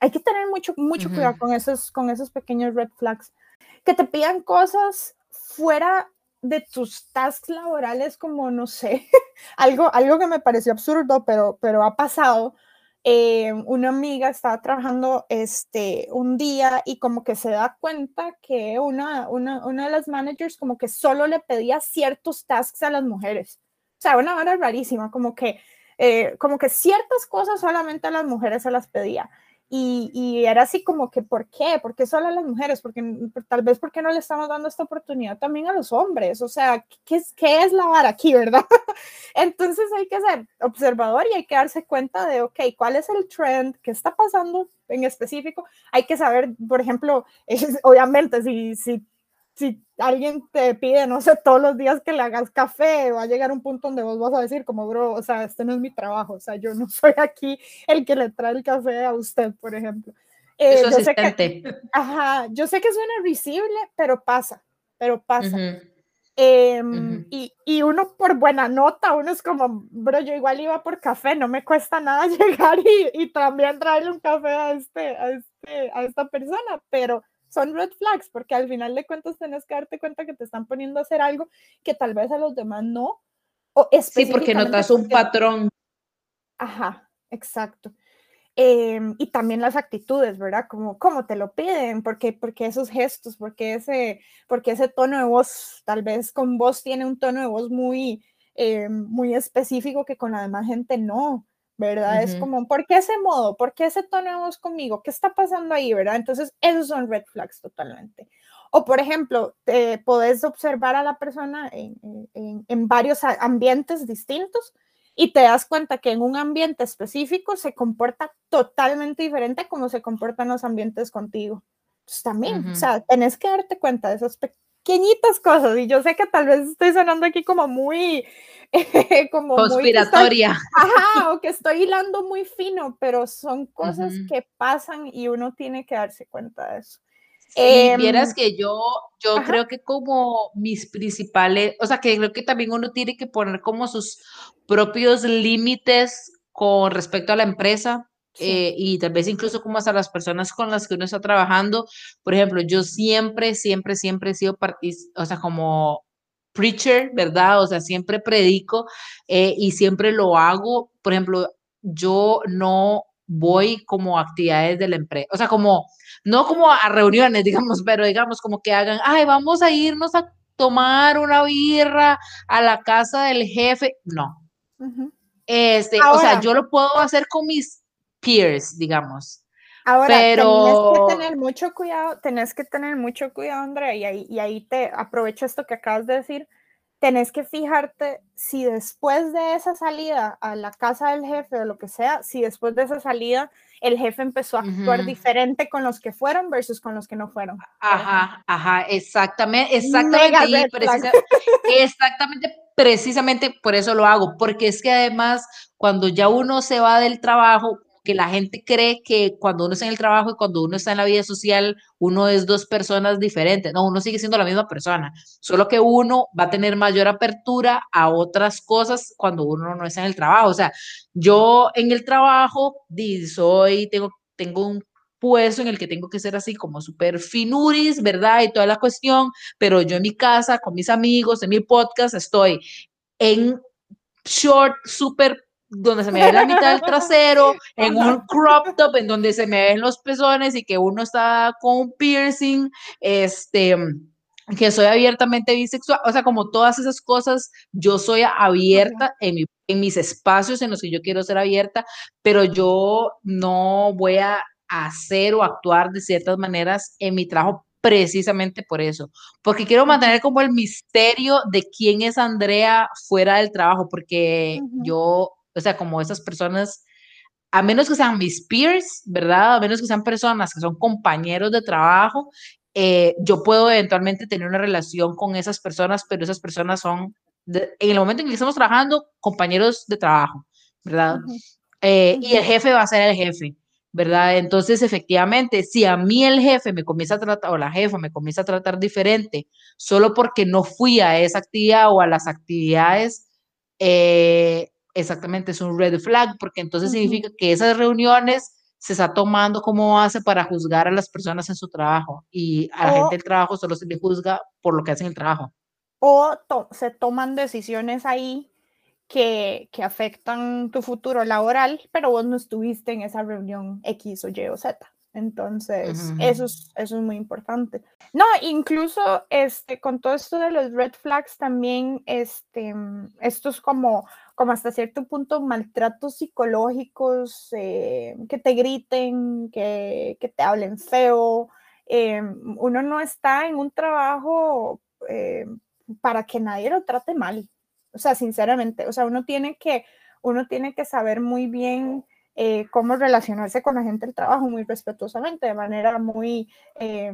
Hay que tener mucho, mucho cuidado con esos, con esos pequeños red flags. Que te pidan cosas fuera de tus tasks laborales como, no sé, algo, algo que me pareció absurdo, pero, pero ha pasado eh, una amiga estaba trabajando este, un día y como que se da cuenta que una, una, una de las managers como que solo le pedía ciertos tasks a las mujeres. O sea, una hora rarísima, como que, eh, como que ciertas cosas solamente a las mujeres se las pedía. Y, era así como que, ¿por qué? ¿Por qué solo a las mujeres? Porque tal vez porque no le estamos dando esta oportunidad también a los hombres. O sea, ¿qué es, qué es la vara aquí, verdad? Entonces hay que ser observador y hay que darse cuenta de, ok, ¿cuál es el trend? ¿Qué está pasando en específico? Hay que saber, por ejemplo, obviamente, si, si si alguien te pide, no sé, todos los días que le hagas café, va a llegar un punto donde vos vas a decir, como, bro, o sea, este no es mi trabajo, o sea, yo no soy aquí el que le trae el café a usted, por ejemplo. Eh, yo sé que, ajá, yo sé que suena risible, pero pasa, pero pasa. Em, y, y, uno por buena nota, uno es como, bro, yo igual iba por café, no me cuesta nada llegar y, y también traerle un café a, este, a, este, a esta persona, pero son red flags, porque al final de cuentas tienes que darte cuenta que te están poniendo a hacer algo que tal vez a los demás no. O sí, porque notas un patrón. Ajá, exacto. Em, y también las actitudes, ¿verdad? Como cómo te lo piden, porque, porque esos gestos, porque ese, porque ese tono de voz, tal vez con voz tiene un tono de voz muy, em, muy específico que con la demás gente no. ¿Verdad? Es como, ¿por qué ese modo? ¿Por qué ese tono de voz conmigo? ¿Qué está pasando ahí, verdad? Entonces, esos son red flags totalmente. O, por ejemplo, te podés observar a la persona en, en, en, varios ambientes distintos y te das cuenta que en un ambiente específico se comporta totalmente diferente a como se comportan los ambientes contigo. Entonces, también, o sea, tenés que darte cuenta de esos pequeñitas cosas. Y yo sé que tal vez estoy sonando aquí como muy, como conspiratoria. ajá, o que estoy hilando muy fino, pero son cosas que pasan y uno tiene que darse cuenta de eso. Y em, vieras que yo, yo creo que como mis principales, o sea, que creo que también uno tiene que poner como sus propios límites con respecto a la empresa, eh, y tal vez incluso como hasta las personas con las que uno está trabajando. Por ejemplo, yo siempre, siempre, siempre he sido, o sea, como preacher, ¿verdad? O sea, siempre predico eh, y siempre lo hago. Por ejemplo, yo no voy como actividades de la empresa, o sea, como, no como a reuniones, digamos, pero digamos como que hagan, ay, vamos a irnos a tomar una birra a la casa del jefe. No. Este, o sea, yo lo puedo hacer con mis peers, digamos. Ahora, Pero... tenés que tener mucho cuidado, tenés que tener mucho cuidado, Andrea, y ahí, y ahí te aprovecho esto que acabas de decir, tenés que fijarte si después de esa salida a la casa del jefe o lo que sea, si después de esa salida el jefe empezó a actuar diferente con los que fueron versus con los que no fueron. Ajá, ajá, exactamente, exactamente, exactamente, precisamente por eso lo hago, porque es que además cuando ya uno se va del trabajo, que la gente cree que cuando uno está en el trabajo y cuando uno está en la vida social, uno es dos personas diferentes. No, uno sigue siendo la misma persona, solo que uno va a tener mayor apertura a otras cosas cuando uno no está en el trabajo. O sea, yo en el trabajo soy, tengo, tengo un puesto en el que tengo que ser así como súper finuris, ¿verdad? Y toda la cuestión, pero yo en mi casa, con mis amigos, en mi podcast, estoy en short, súper donde se me ve la mitad del trasero, en un crop top en donde se me ven los pezones y que uno está con un piercing, este, que soy abiertamente bisexual, o sea, como todas esas cosas, yo soy abierta en, mi, en mis espacios en los que yo quiero ser abierta, pero yo no voy a hacer o actuar de ciertas maneras en mi trabajo precisamente por eso, porque quiero mantener como el misterio de quién es Andrea fuera del trabajo, porque yo o sea, como esas personas, a menos que sean mis peers, ¿verdad? A menos que sean personas que son compañeros de trabajo, eh, yo puedo eventualmente tener una relación con esas personas, pero esas personas son, en el momento en que estamos trabajando, compañeros de trabajo, ¿verdad? Eh, y el jefe va a ser el jefe. ¿verdad? Entonces, efectivamente, si a mí el jefe me comienza a tratar, o la jefa me comienza a tratar diferente, solo porque no fui a esa actividad o a las actividades, eh, exactamente es un red flag, porque entonces significa que esas reuniones se está tomando como base para juzgar a las personas en su trabajo y a la gente del trabajo solo se le juzga por lo que hacen el trabajo. O se toman decisiones ahí que, que, afectan tu futuro laboral, pero vos no estuviste en esa reunión X o Y o Z. Entonces, eso, es, eso es muy importante. No, incluso este, con todo esto de los red flags también, este, estos como, como hasta cierto punto maltratos psicológicos, eh, que te griten, que, que te hablen feo. Eh, uno no está en un trabajo eh, para que nadie lo trate mal. O sea, sinceramente, o sea, uno tiene que, uno tiene que saber muy bien eh, cómo relacionarse con la gente del trabajo muy respetuosamente, de manera muy, eh,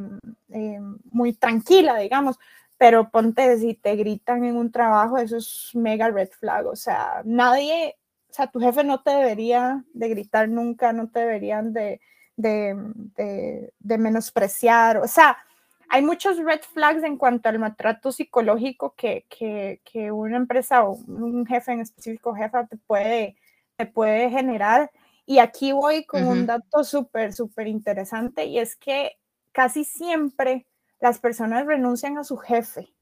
eh, muy tranquila, digamos. Pero ponte, si te gritan en un trabajo, eso es mega red flag. O sea, nadie, o sea, tu jefe no te debería de gritar nunca, no te deberían de, de, de, de menospreciar. O sea, hay muchos red flags en cuanto al maltrato psicológico que, que, que, una empresa o un jefe en específico, jefa, te puede, te puede generar. Y aquí voy con un dato súper, súper interesante y es que casi siempre las personas renuncian a su jefe.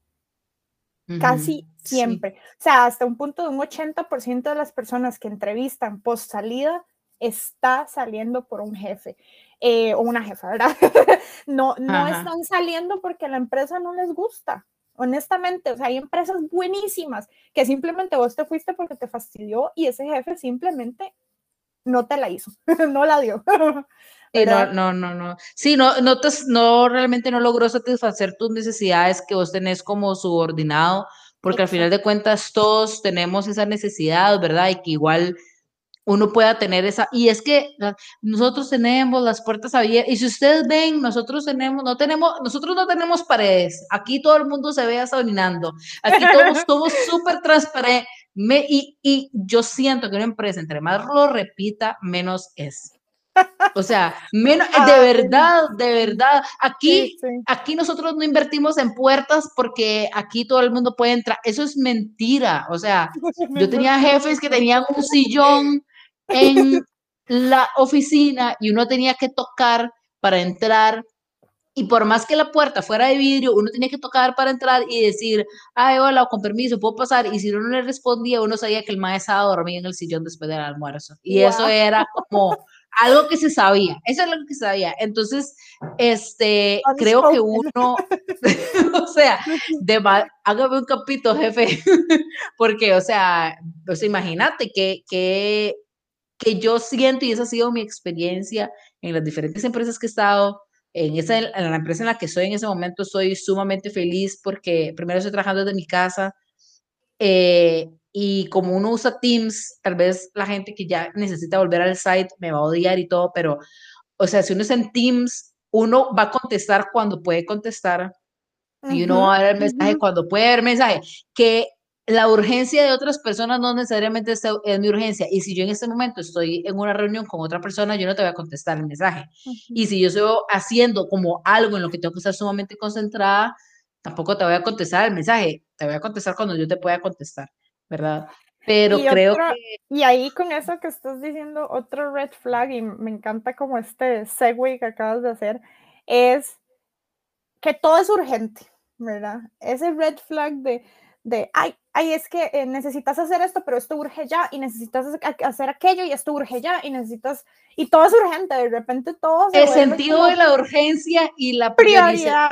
Casi siempre. O sea, hasta un punto de un 80% de las personas que entrevistan post salida está saliendo por un jefe eh, o una jefa, ¿verdad? no, no están saliendo porque la empresa no les gusta. Honestamente, o sea, hay empresas buenísimas que simplemente vos te fuiste porque te fastidió y ese jefe simplemente no te la hizo, no la dio. Sí, no, no, no, no. Sí, no, no, te, no, realmente no logró satisfacer tus necesidades que vos tenés como subordinado, porque al final de cuentas todos tenemos esa necesidad, ¿verdad? Y que igual uno pueda tener esa, y es que nosotros tenemos las puertas abiertas, y si ustedes ven, nosotros tenemos, no tenemos, nosotros no tenemos paredes, aquí todo el mundo se ve asolinando, aquí todos somos súper transparentes, y, y yo siento que una empresa, entre más lo repita, menos es. O sea, menos, de ah, verdad, de verdad. Aquí, aquí nosotros no invertimos en puertas porque aquí todo el mundo puede entrar. Eso es mentira. O sea, yo tenía jefes que tenían un sillón en la oficina y uno tenía que tocar para entrar. Y por más que la puerta fuera de vidrio, uno tenía que tocar para entrar y decir, ay, hola, con permiso, puedo pasar. Y si uno no le respondía, uno sabía que el maestro estaba dormido en el sillón después del almuerzo. Y eso era como algo que se sabía. Eso es lo que se sabía. Entonces, este, creo que uno, o sea, de, hágame un capito, jefe, porque, o sea, pues imagínate que, que que yo siento, y esa ha sido mi experiencia en las diferentes empresas que he estado, en, esa, en la empresa en la que estoy en ese momento, soy sumamente feliz porque primero estoy trabajando desde mi casa eh, y como uno usa Teams, tal vez la gente que ya necesita volver al site me va a odiar y todo, pero, o sea, si uno es en Teams, uno va a contestar cuando puede contestar y uno va a ver el mensaje cuando puede ver el mensaje, que la urgencia de otras personas no necesariamente es, mi urgencia. Y si yo en este momento estoy en una reunión con otra persona, yo no te voy a contestar el mensaje. Y si yo estoy haciendo como algo en lo que tengo que estar sumamente concentrada, tampoco te voy a contestar el mensaje. Te voy a contestar cuando yo te pueda contestar, ¿verdad? Pero creo que... Y ahí con eso que estás diciendo, otro red flag, y me encanta como este segue que acabas de hacer, es que todo es urgente, ¿verdad? Ese red flag de de, ay, ay, es que eh, necesitas hacer esto, pero esto urge ya, y necesitas hacer aquello, y esto urge ya, y necesitas, y todo es urgente, de repente todo se El sentido de la urgencia y la prioridad.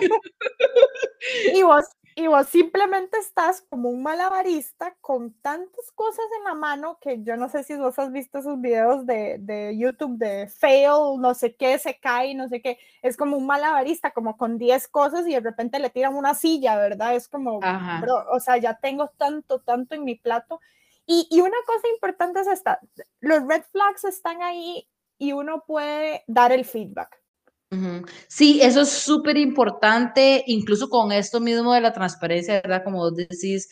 y vos y vos simplemente estás como un malabarista con tantas cosas en la mano que yo no sé si vos has visto esos videos de, de YouTube de fail, no sé qué, se cae, no sé qué. Es como un malabarista, como con 10 cosas y de repente le tiran una silla, ¿verdad? Es como, o sea, ya tengo tanto, tanto en mi plato. Y, y una cosa importante es esta, los red flags están ahí y uno puede dar el feedback. Sí, eso es súper importante, incluso con esto mismo de la transparencia, ¿verdad? Como vos decís,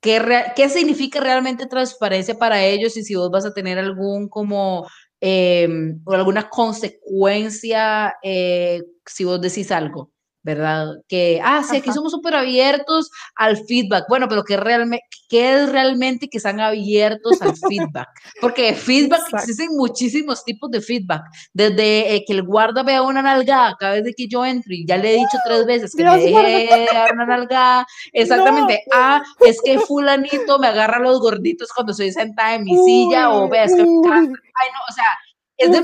¿qué, ¿qué significa realmente transparencia para ellos y si vos vas a tener algún como em, o alguna consecuencia eh, si vos decís algo. ¿Verdad? Que, ah, sí, aquí somos súper abiertos al feedback. Bueno, pero ¿qué, realmente, ¿qué es realmente que están abiertos al feedback? Porque feedback, existen muchísimos tipos de feedback. Desde eh, que el guarda vea una nalgada cada vez que yo entro y ya le he dicho tres veces que me deje dar una nalgada. Exactamente. Ah, es que fulanito me agarra los gorditos cuando estoy sentada en mi silla o ves que... Ay, no, o sea, es de,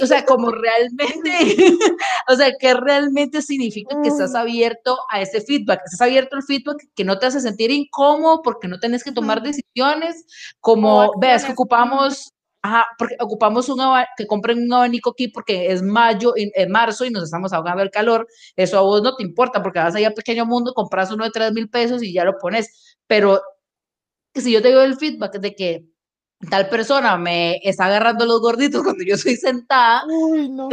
o sea, como realmente, o sea, ¿qué realmente significa que estás abierto a ese feedback? Estás abierto al feedback que no te hace sentir incómodo porque no tenés que tomar decisiones, como, veas, que ocupamos, ajá, porque ocupamos un que compren un abanico aquí porque es mayo, en marzo y nos estamos ahogando el calor, eso a vos no te importa porque vas allá a Pequeño Mundo, compras uno de 3 mil pesos y ya lo pones, pero si yo te doy el feedback de que tal persona me está agarrando los gorditos cuando yo estoy sentada,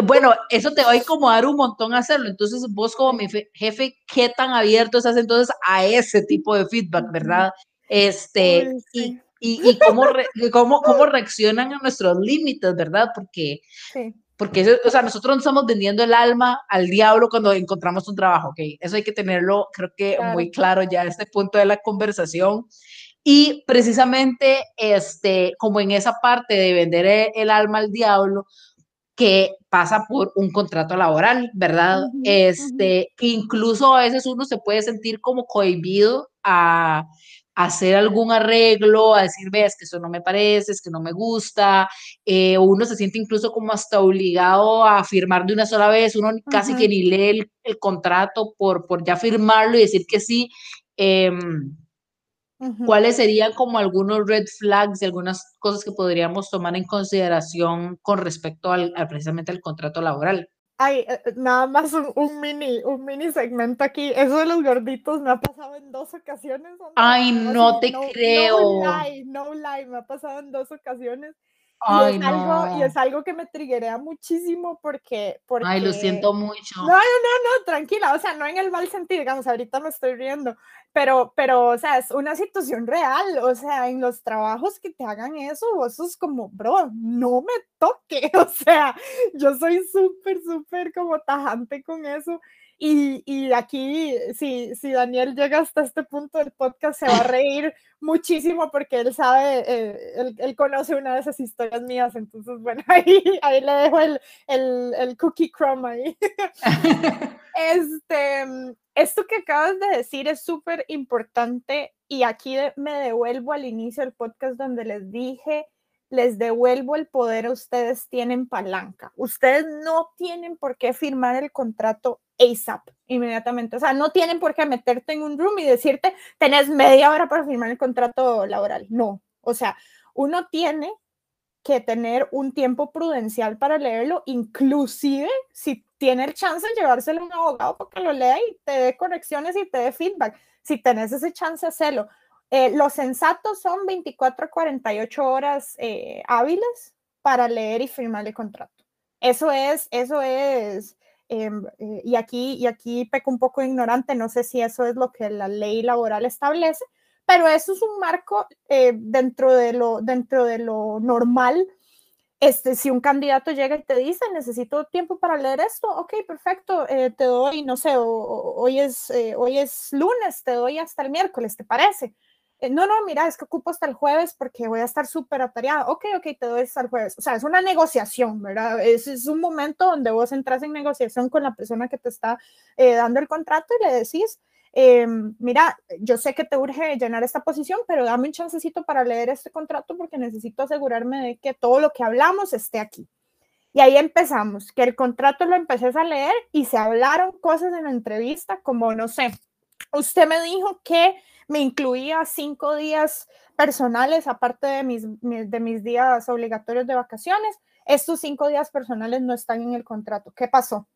bueno, eso te va a incomodar un montón hacerlo. Entonces, vos como mi jefe, ¿qué tan abierto estás entonces a ese tipo de feedback, verdad? Este, y, y, cómo, cómo, cómo reaccionan a nuestros límites, ¿verdad? Porque... Porque, o sea, nosotros no estamos vendiendo el alma al diablo cuando encontramos un trabajo, ¿ok? Eso hay que tenerlo, creo que muy claro ya a este punto de la conversación. Y precisamente, este, como en esa parte de vender e, el, alma al diablo, que pasa por un contrato laboral, ¿verdad? este, incluso a veces uno se puede sentir como cohibido a, hacer algún arreglo, a decir, ves que eso no me parece, es que no me gusta, eh, uno se siente incluso como hasta obligado a firmar de una sola vez, uno casi que ni lee el, el, contrato por, por ya firmarlo y decir que sí. Eh, ¿Cuáles serían como algunos red flags y algunas cosas que podríamos tomar en consideración con respecto al, precisamente al contrato laboral? Ay, eh, eh, nada más un, mini, un mini segmento aquí. Eso de los gorditos me ha pasado en dos ocasiones. Ay, no te creo. No lie, no lie, me ha pasado en dos ocasiones y, es algo, y es algo que me triguea muchísimo porque, porque... Ay, lo siento mucho. No, no, no, no, tranquila, o sea, no en el mal sentido, digamos, ahorita me estoy riendo, pero, pero, o sea, es una situación real, o sea, en los trabajos que te hagan eso, eso es como, bro, no me toque, o sea, yo soy súper, súper como tajante con eso y, y, aquí, si, si Daniel llega hasta este punto del podcast, se va a reír muchísimo porque él sabe, eh, él, él, conoce una de esas historias mías. Entonces, bueno, ahí, ahí le dejo el, el, el cookie crumb ahí. este, esto que acabas de decir es súper importante y aquí me devuelvo al inicio del podcast donde les dije les devuelvo el poder, ustedes tienen palanca. Ustedes no tienen por qué firmar el contrato ASAP, inmediatamente. O sea, no tienen por qué meterte en un room y decirte, tenés media hora para firmar el contrato laboral. No, o sea, uno tiene que tener un tiempo prudencial para leerlo, inclusive si tiene el chance de llevárselo a un abogado para que lo lea y te dé correcciones y te dé feedback. Si tenés ese chance, hacerlo. Eh, los sensatos son 24 a 48 horas eh, hábiles para leer y firmar el contrato. Eso es, eso es Em, eh, y, aquí, y aquí peco un poco ignorante, no sé si eso es lo que la ley laboral establece, pero eso es un marco eh, dentro, de lo, dentro de lo normal. Este, si un candidato llega y te dice, necesito tiempo para leer esto, ok, perfecto, te doy, no sé, hoy, es, hoy es lunes, te doy hasta el miércoles, ¿te parece? Eh, no, no, mira, es que ocupo hasta el jueves porque voy a estar súper atareada. Ok, ok, te doy hasta el jueves. O sea, es una negociación, ¿verdad? Es, un momento donde vos entras en negociación con la persona que te está eh, dando el contrato y le decís, eh, mira, yo sé que te urge llenar esta posición, pero dame un chancecito para leer este contrato porque necesito asegurarme de que todo lo que hablamos esté aquí. Y ahí empezamos, que el contrato lo empecé a leer y se hablaron cosas en la entrevista como, no sé, usted me dijo que me incluía cinco días personales, aparte de mis, de mis días obligatorios de vacaciones. Estos cinco días personales no están en el contrato. ¿Qué pasó?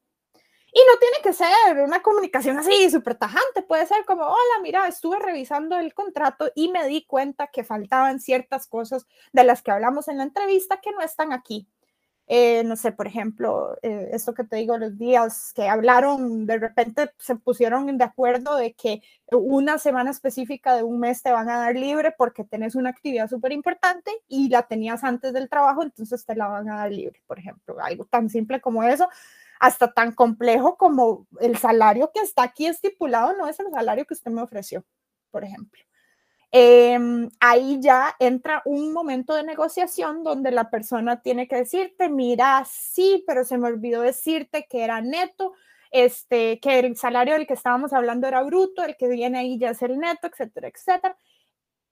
Y no tiene que ser una comunicación así súper tajante, puede ser como, hola, mira, estuve revisando el contrato y me di cuenta que faltaban ciertas cosas de las que hablamos en la entrevista que no están aquí. Eh, no sé, por ejemplo, eh, esto que te digo, los días que hablaron, de repente se pusieron de acuerdo de que una semana específica de un mes te van a dar libre porque tenés una actividad súper importante y la tenías antes del trabajo, entonces te la van a dar libre, por ejemplo, algo tan simple como eso hasta tan complejo como el salario que está aquí estipulado no es el salario que usted me ofreció, por ejemplo. Em, ahí ya entra un momento de negociación donde la persona tiene que decirte, mira, sí, pero se me olvidó decirte que era neto, este, que el salario del que estábamos hablando era bruto, el que viene ahí ya es el neto, etcétera, etcétera.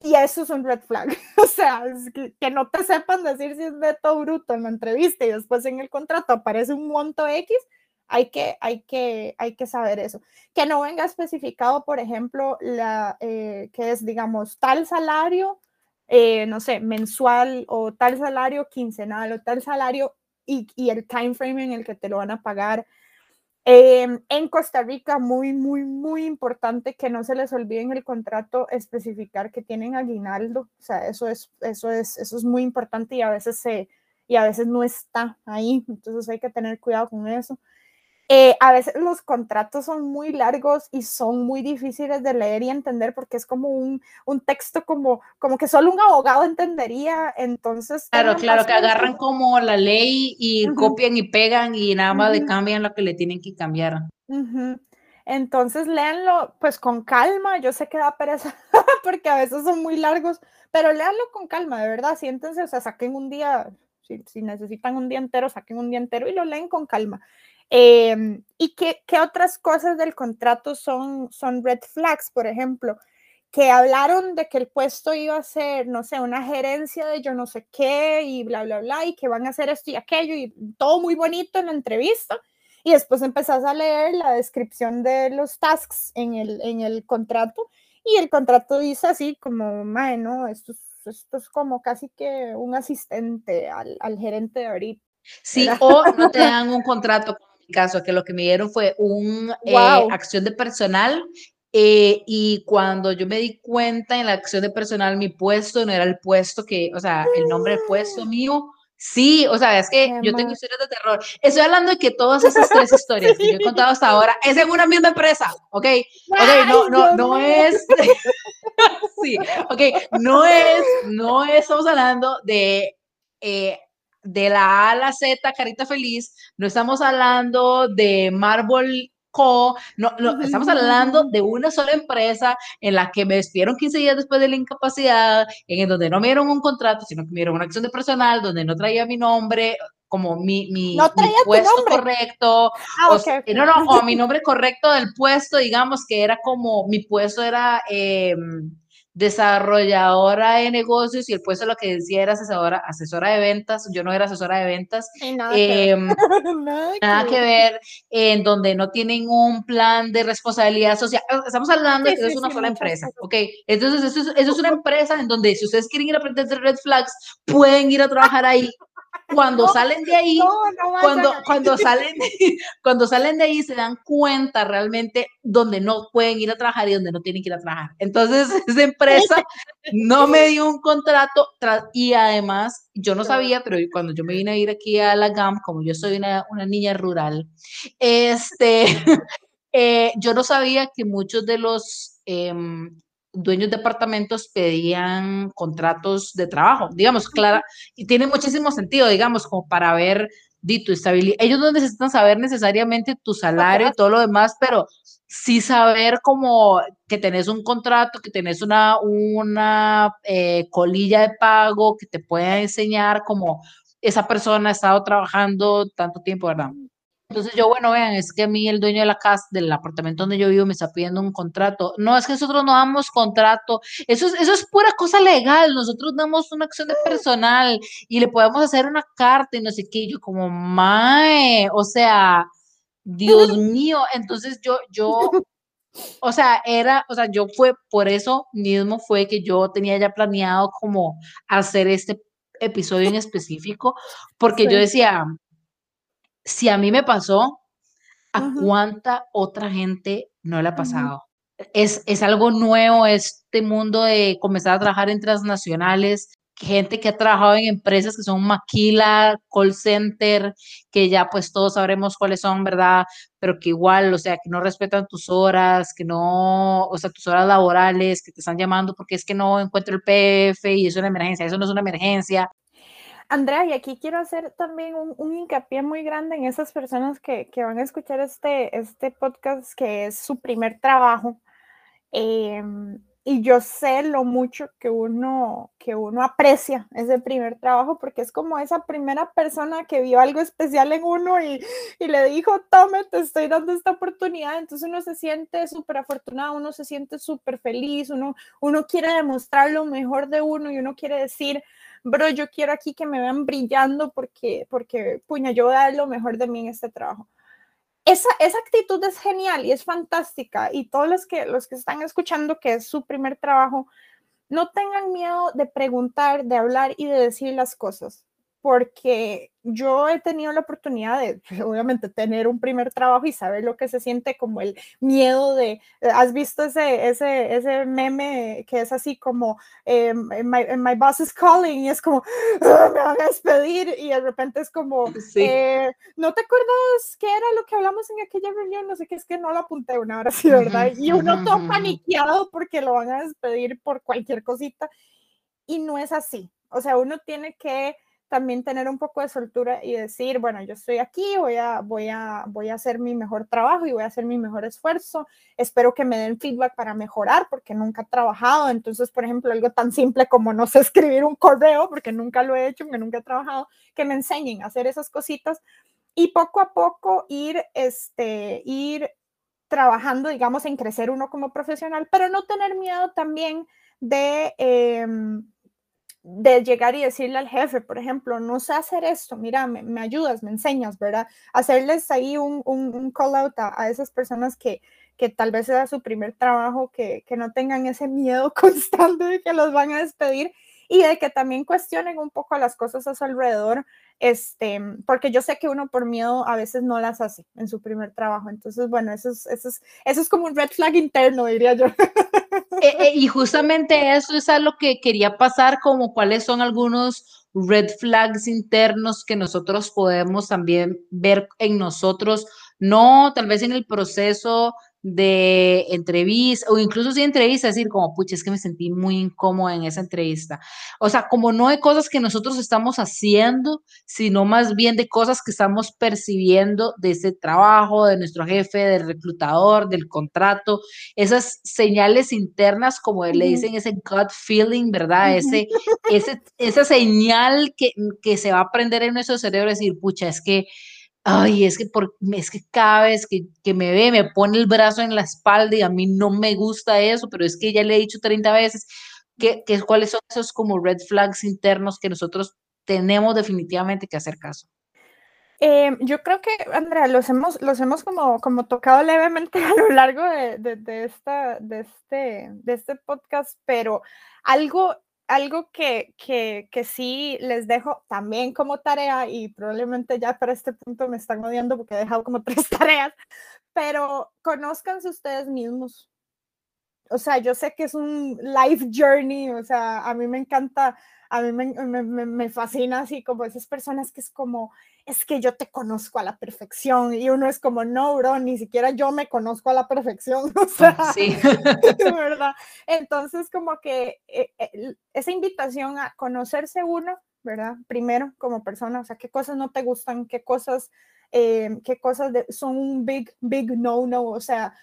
Y eso es un red flag. o sea, que, que, no te sepan decir si es neto o bruto en la entrevista y después en el contrato aparece un monto X, hay que, hay que, hay que saber eso. Que no venga especificado, por ejemplo, la, eh, que es, digamos, tal salario, eh, no sé, mensual o tal salario quincenal o tal salario y, el time frame en el que te lo van a pagar. Em, en Costa Rica, muy, muy, muy importante que no se les olvide en el contrato especificar que tienen aguinaldo. O sea, eso es, eso es, eso es muy importante y a veces se, y a veces no está ahí. Entonces hay que tener cuidado con eso. Eh, a veces los contratos son muy largos y son muy difíciles de leer y entender porque es como un, un texto como, como que solo un abogado entendería. Entonces. Claro, claro, que agarran como la ley y copian y pegan y nada más le cambian lo que le tienen que cambiar. Entonces léanlo pues con calma. Yo sé que da pereza porque a veces son muy largos, pero léanlo con calma, de verdad. Siéntense, o sea, saquen un día, si, si necesitan un día entero, saquen un día entero y lo leen con calma. Em, ¿Y qué, qué, otras cosas del contrato son, son red flags, por ejemplo? Que hablaron de que el puesto iba a ser, no sé, una gerencia de yo no sé qué y bla, bla, bla, y que van a hacer esto y aquello y todo muy bonito en la entrevista. Y después empezás a leer la descripción de los tasks en el, en el contrato y el contrato dice así como, bueno, esto, esto es como casi que un asistente al, al gerente de ahorita. Sí, o no te dan un contrato caso, que lo que me dieron fue una eh, acción de personal eh, y cuando yo me di cuenta en la acción de personal, mi puesto no era el puesto que, o sea, el nombre del puesto mío. Sí, o sea, es que yo tengo historias de terror. Estoy hablando de que todas esas tres historias que yo he contado hasta ahora es en una misma empresa, ¿ok? Ok, no, no, no es, sí, ok, no es, no estamos hablando de eh, de la A a la Z, carita feliz, no estamos hablando de Marble Co, no, no, estamos hablando de una sola empresa en la que me despidieron 15 días después de la incapacidad, en donde no me dieron un contrato, sino que me dieron una acción de personal, donde no traía mi nombre, como mi, mi, puesto correcto, ah, o, no, no, o mi nombre correcto del puesto, digamos que era como, mi puesto era... Eh, desarrolladora de negocios y el puesto lo que decía era asesora, asesora de ventas, yo no era asesora de ventas, nada, que em, nada, que, ver, en donde no tienen un plan de responsabilidad social, estamos hablando de que es una sola empresa, ok, entonces eso es, eso es, una empresa en donde si ustedes quieren ir a aprender de red flags, pueden ir a trabajar ahí cuando salen de ahí, cuando, cuando, salen de, cuando salen de ahí se dan cuenta realmente donde no pueden ir a trabajar y donde no tienen que ir a trabajar. Entonces, esa empresa no me dio un contrato y además yo no sabía, pero cuando yo me vine a ir aquí a la GAM, como yo soy una, una niña rural, este, eh, yo no sabía que muchos de los... Em, dueños de apartamentos pedían contratos de trabajo, digamos, clara, y tiene muchísimo sentido, digamos, como para ver di tu estabilidad. Ellos no necesitan saber necesariamente tu salario y todo lo demás, pero sí saber como que tenés un contrato, que tenés una, una eh, colilla de pago que te pueda enseñar como esa persona ha estado trabajando tanto tiempo, ¿verdad? Entonces yo, bueno, vean, es que a mí el dueño de la casa, del apartamento donde yo vivo, me está pidiendo un contrato. No, es que nosotros no damos contrato. Eso es, eso es pura cosa legal. Nosotros damos una acción de personal y le podemos hacer una carta y no sé qué. yo como, mae, o sea, Dios mío. Entonces yo, yo, o sea, era, o sea, yo fue, por eso mismo fue que yo tenía ya planeado como hacer este episodio en específico, porque yo decía, si a mí me pasó, ¿a cuánta otra gente no le ha pasado? es, es algo nuevo este mundo de comenzar a trabajar en transnacionales, gente que ha trabajado en empresas que son maquila, call center, que ya pues todos sabremos cuáles son, ¿verdad? Pero que igual, o sea, que no respetan tus horas, que no, o sea, tus horas laborales, que te están llamando porque es que no encuentro el PF y es una emergencia, eso no es una emergencia. Andrea, y aquí quiero hacer también un, hincapié muy grande en esas personas que, que, van a escuchar este, este podcast, que es su primer trabajo. Eh, y yo sé lo mucho que uno, que uno aprecia ese primer trabajo, porque es como esa primera persona que vio algo especial en uno y, y le dijo, tome, te estoy dando esta oportunidad. Entonces uno se siente súper afortunado, uno se siente súper feliz, uno, uno quiere demostrar lo mejor de uno y uno quiere decir, bro, yo quiero aquí que me vean brillando porque, porque, puña, yo voy a dar lo mejor de mí en este trabajo esa, esa, actitud es genial y es fantástica. Y todos los que, los que están escuchando, que es su primer trabajo, no tengan miedo de preguntar, de hablar y de decir las cosas porque yo he tenido la oportunidad de, obviamente, tener un primer trabajo y saber lo que se siente como el miedo de, ¿has visto ese, ese, ese meme que es así como, eh, my, boss is calling y es como, ah, me van a despedir y de repente es como, eh, ¿no te acuerdas qué era lo que hablamos en aquella reunión? No sé qué, es que no lo apunté una hora sí, ¿verdad? Y uno todo paniqueado porque lo van a despedir por cualquier cosita y no es así. O sea, uno tiene que también tener un poco de soltura y decir, bueno, yo estoy aquí, voy a, voy a, voy a hacer mi mejor trabajo y voy a hacer mi mejor esfuerzo. Espero que me den feedback para mejorar porque nunca he trabajado. Entonces, por ejemplo, algo tan simple como no sé escribir un correo porque nunca lo he hecho, porque nunca he trabajado, que me enseñen a hacer esas cositas y poco a poco ir, este, ir trabajando, digamos, en crecer uno como profesional, pero no tener miedo también de... Em, de llegar y decirle al jefe, por ejemplo, no sé hacer esto, mira, me, ayudas, me enseñas, ¿verdad? Hacerles ahí un, un, call out a, esas personas que, que tal vez sea su primer trabajo, que, que no tengan ese miedo constante de que los van a despedir y de que también cuestionen un poco las cosas a su alrededor, este, porque yo sé que uno por miedo a veces no las hace en su primer trabajo. Entonces, bueno, eso es, eso es, eso es como un red flag interno, diría yo. Eh, eh, y justamente eso es a lo que quería pasar, como cuáles son algunos red flags internos que nosotros podemos también ver en nosotros, no tal vez en el proceso de entrevista o incluso si entrevista, decir como, pucha, es que me sentí muy incómoda en esa entrevista. O sea, como no de cosas que nosotros estamos haciendo, sino más bien de cosas que estamos percibiendo de ese trabajo, de nuestro jefe, del reclutador, del contrato, esas señales internas, como le dicen, ese gut feeling, ¿verdad? ese, ese, esa señal que, que se va a aprender en nuestro cerebro, decir, pucha, es que ay, es que, por, es que cada vez que, que, me ve, me pone el brazo en la espalda y a mí no me gusta eso, pero es que ya le he dicho 30 veces que, que cuáles son esos como red flags internos que nosotros tenemos definitivamente que hacer caso. Eh, yo creo que, Andrea, los hemos, los hemos como, como tocado levemente a lo largo de, de, de, esta, de, este, de este podcast, pero algo algo que, que, que, sí les dejo también como tarea y probablemente ya para este punto me están odiando porque he dejado como tres tareas, pero conózcanse ustedes mismos. O sea, yo sé que es un life journey, o sea, a mí me encanta a mí me, fascina así como esas personas que es como, es que yo te conozco a la perfección y uno es como, no, bro, ni siquiera yo me conozco a la perfección, o sea, sí. ¿verdad? Entonces como que eh, eh, esa invitación a conocerse uno, ¿verdad? Primero como persona, o sea, qué cosas no te gustan, qué cosas, eh, qué cosas son un big, big no, no, o sea,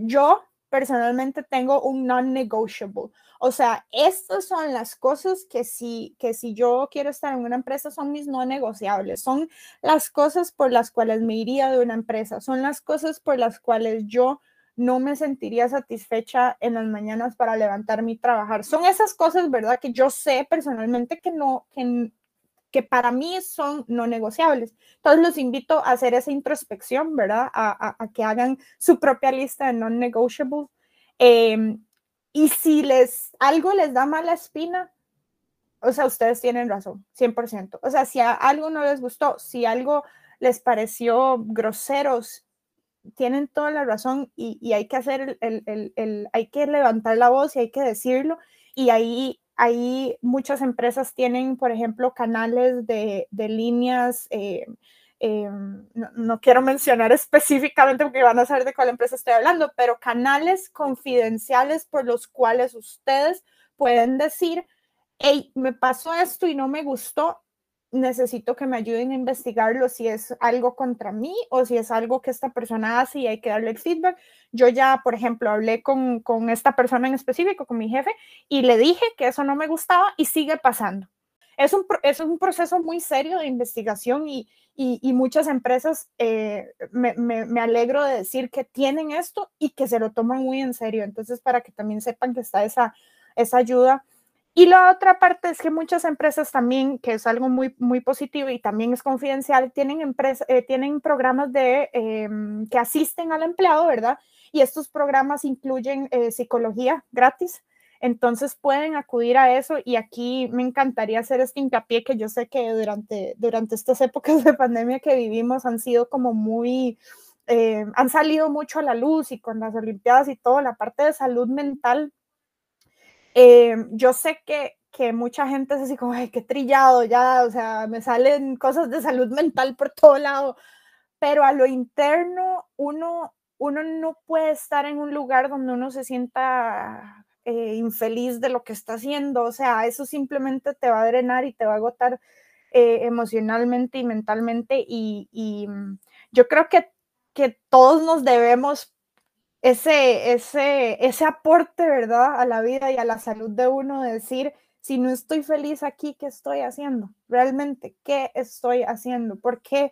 yo personalmente tengo un non-negotiable. O sea, estas son las cosas que si, que si yo quiero estar en una empresa son mis no negociables, son las cosas por las cuales me iría de una empresa, son las cosas por las cuales yo no me sentiría satisfecha en las mañanas para levantarme y trabajar. Son esas cosas, ¿verdad? Que yo sé personalmente que no, que que para mí son no negociables. Entonces los invito a hacer esa introspección, ¿verdad? A, que hagan su propia lista de non-negotiables. Em, y si les algo les da mala espina, o sea, ustedes tienen razón, 100%. O sea, si algo no les gustó, si algo les pareció groseros, tienen toda la razón y, hay que hacer el, el, el, hay que levantar la voz y hay que decirlo y ahí ahí muchas empresas tienen, por ejemplo, canales de, líneas. Eh, eh, no, quiero mencionar específicamente porque van a saber de cuál empresa estoy hablando, pero canales confidenciales por los cuales ustedes pueden decir, hey, me pasó esto y no me gustó, necesito que me ayuden a investigarlo si es algo contra mí o si es algo que esta persona hace y hay que darle el feedback. Yo ya, por ejemplo, hablé con, con esta persona en específico, con mi jefe, y le dije que eso no me gustaba y sigue pasando. Es un, es un proceso muy serio de investigación y, y, muchas empresas, eh, me, me, me, alegro de decir que tienen esto y que se lo toman muy en serio. Entonces, para que también sepan que está esa, esa ayuda y la otra parte es que muchas empresas también, que es algo muy, muy positivo y también es confidencial, tienen, empresa, eh, tienen programas de, em, que asisten al empleado, ¿verdad? Y estos programas incluyen eh, psicología gratis. Entonces pueden acudir a eso y aquí me encantaría hacer este hincapié que yo sé que durante, durante estas épocas de pandemia que vivimos han sido como muy, eh, han salido mucho a la luz y con las Olimpiadas y todo, la parte de salud mental eh, yo sé que, que mucha gente es así como, ay, qué trillado ya, o sea, me salen cosas de salud mental por todo lado, pero a lo interno uno, uno no puede estar en un lugar donde uno se sienta eh, infeliz de lo que está haciendo, o sea, eso simplemente te va a drenar y te va a agotar eh, emocionalmente y mentalmente y, y mm, yo creo que, que todos nos debemos ese, ese, ese aporte, ¿verdad? A la vida y a la salud de uno, decir, si no estoy feliz aquí, ¿qué estoy haciendo? Realmente, ¿qué estoy haciendo? ¿Por qué,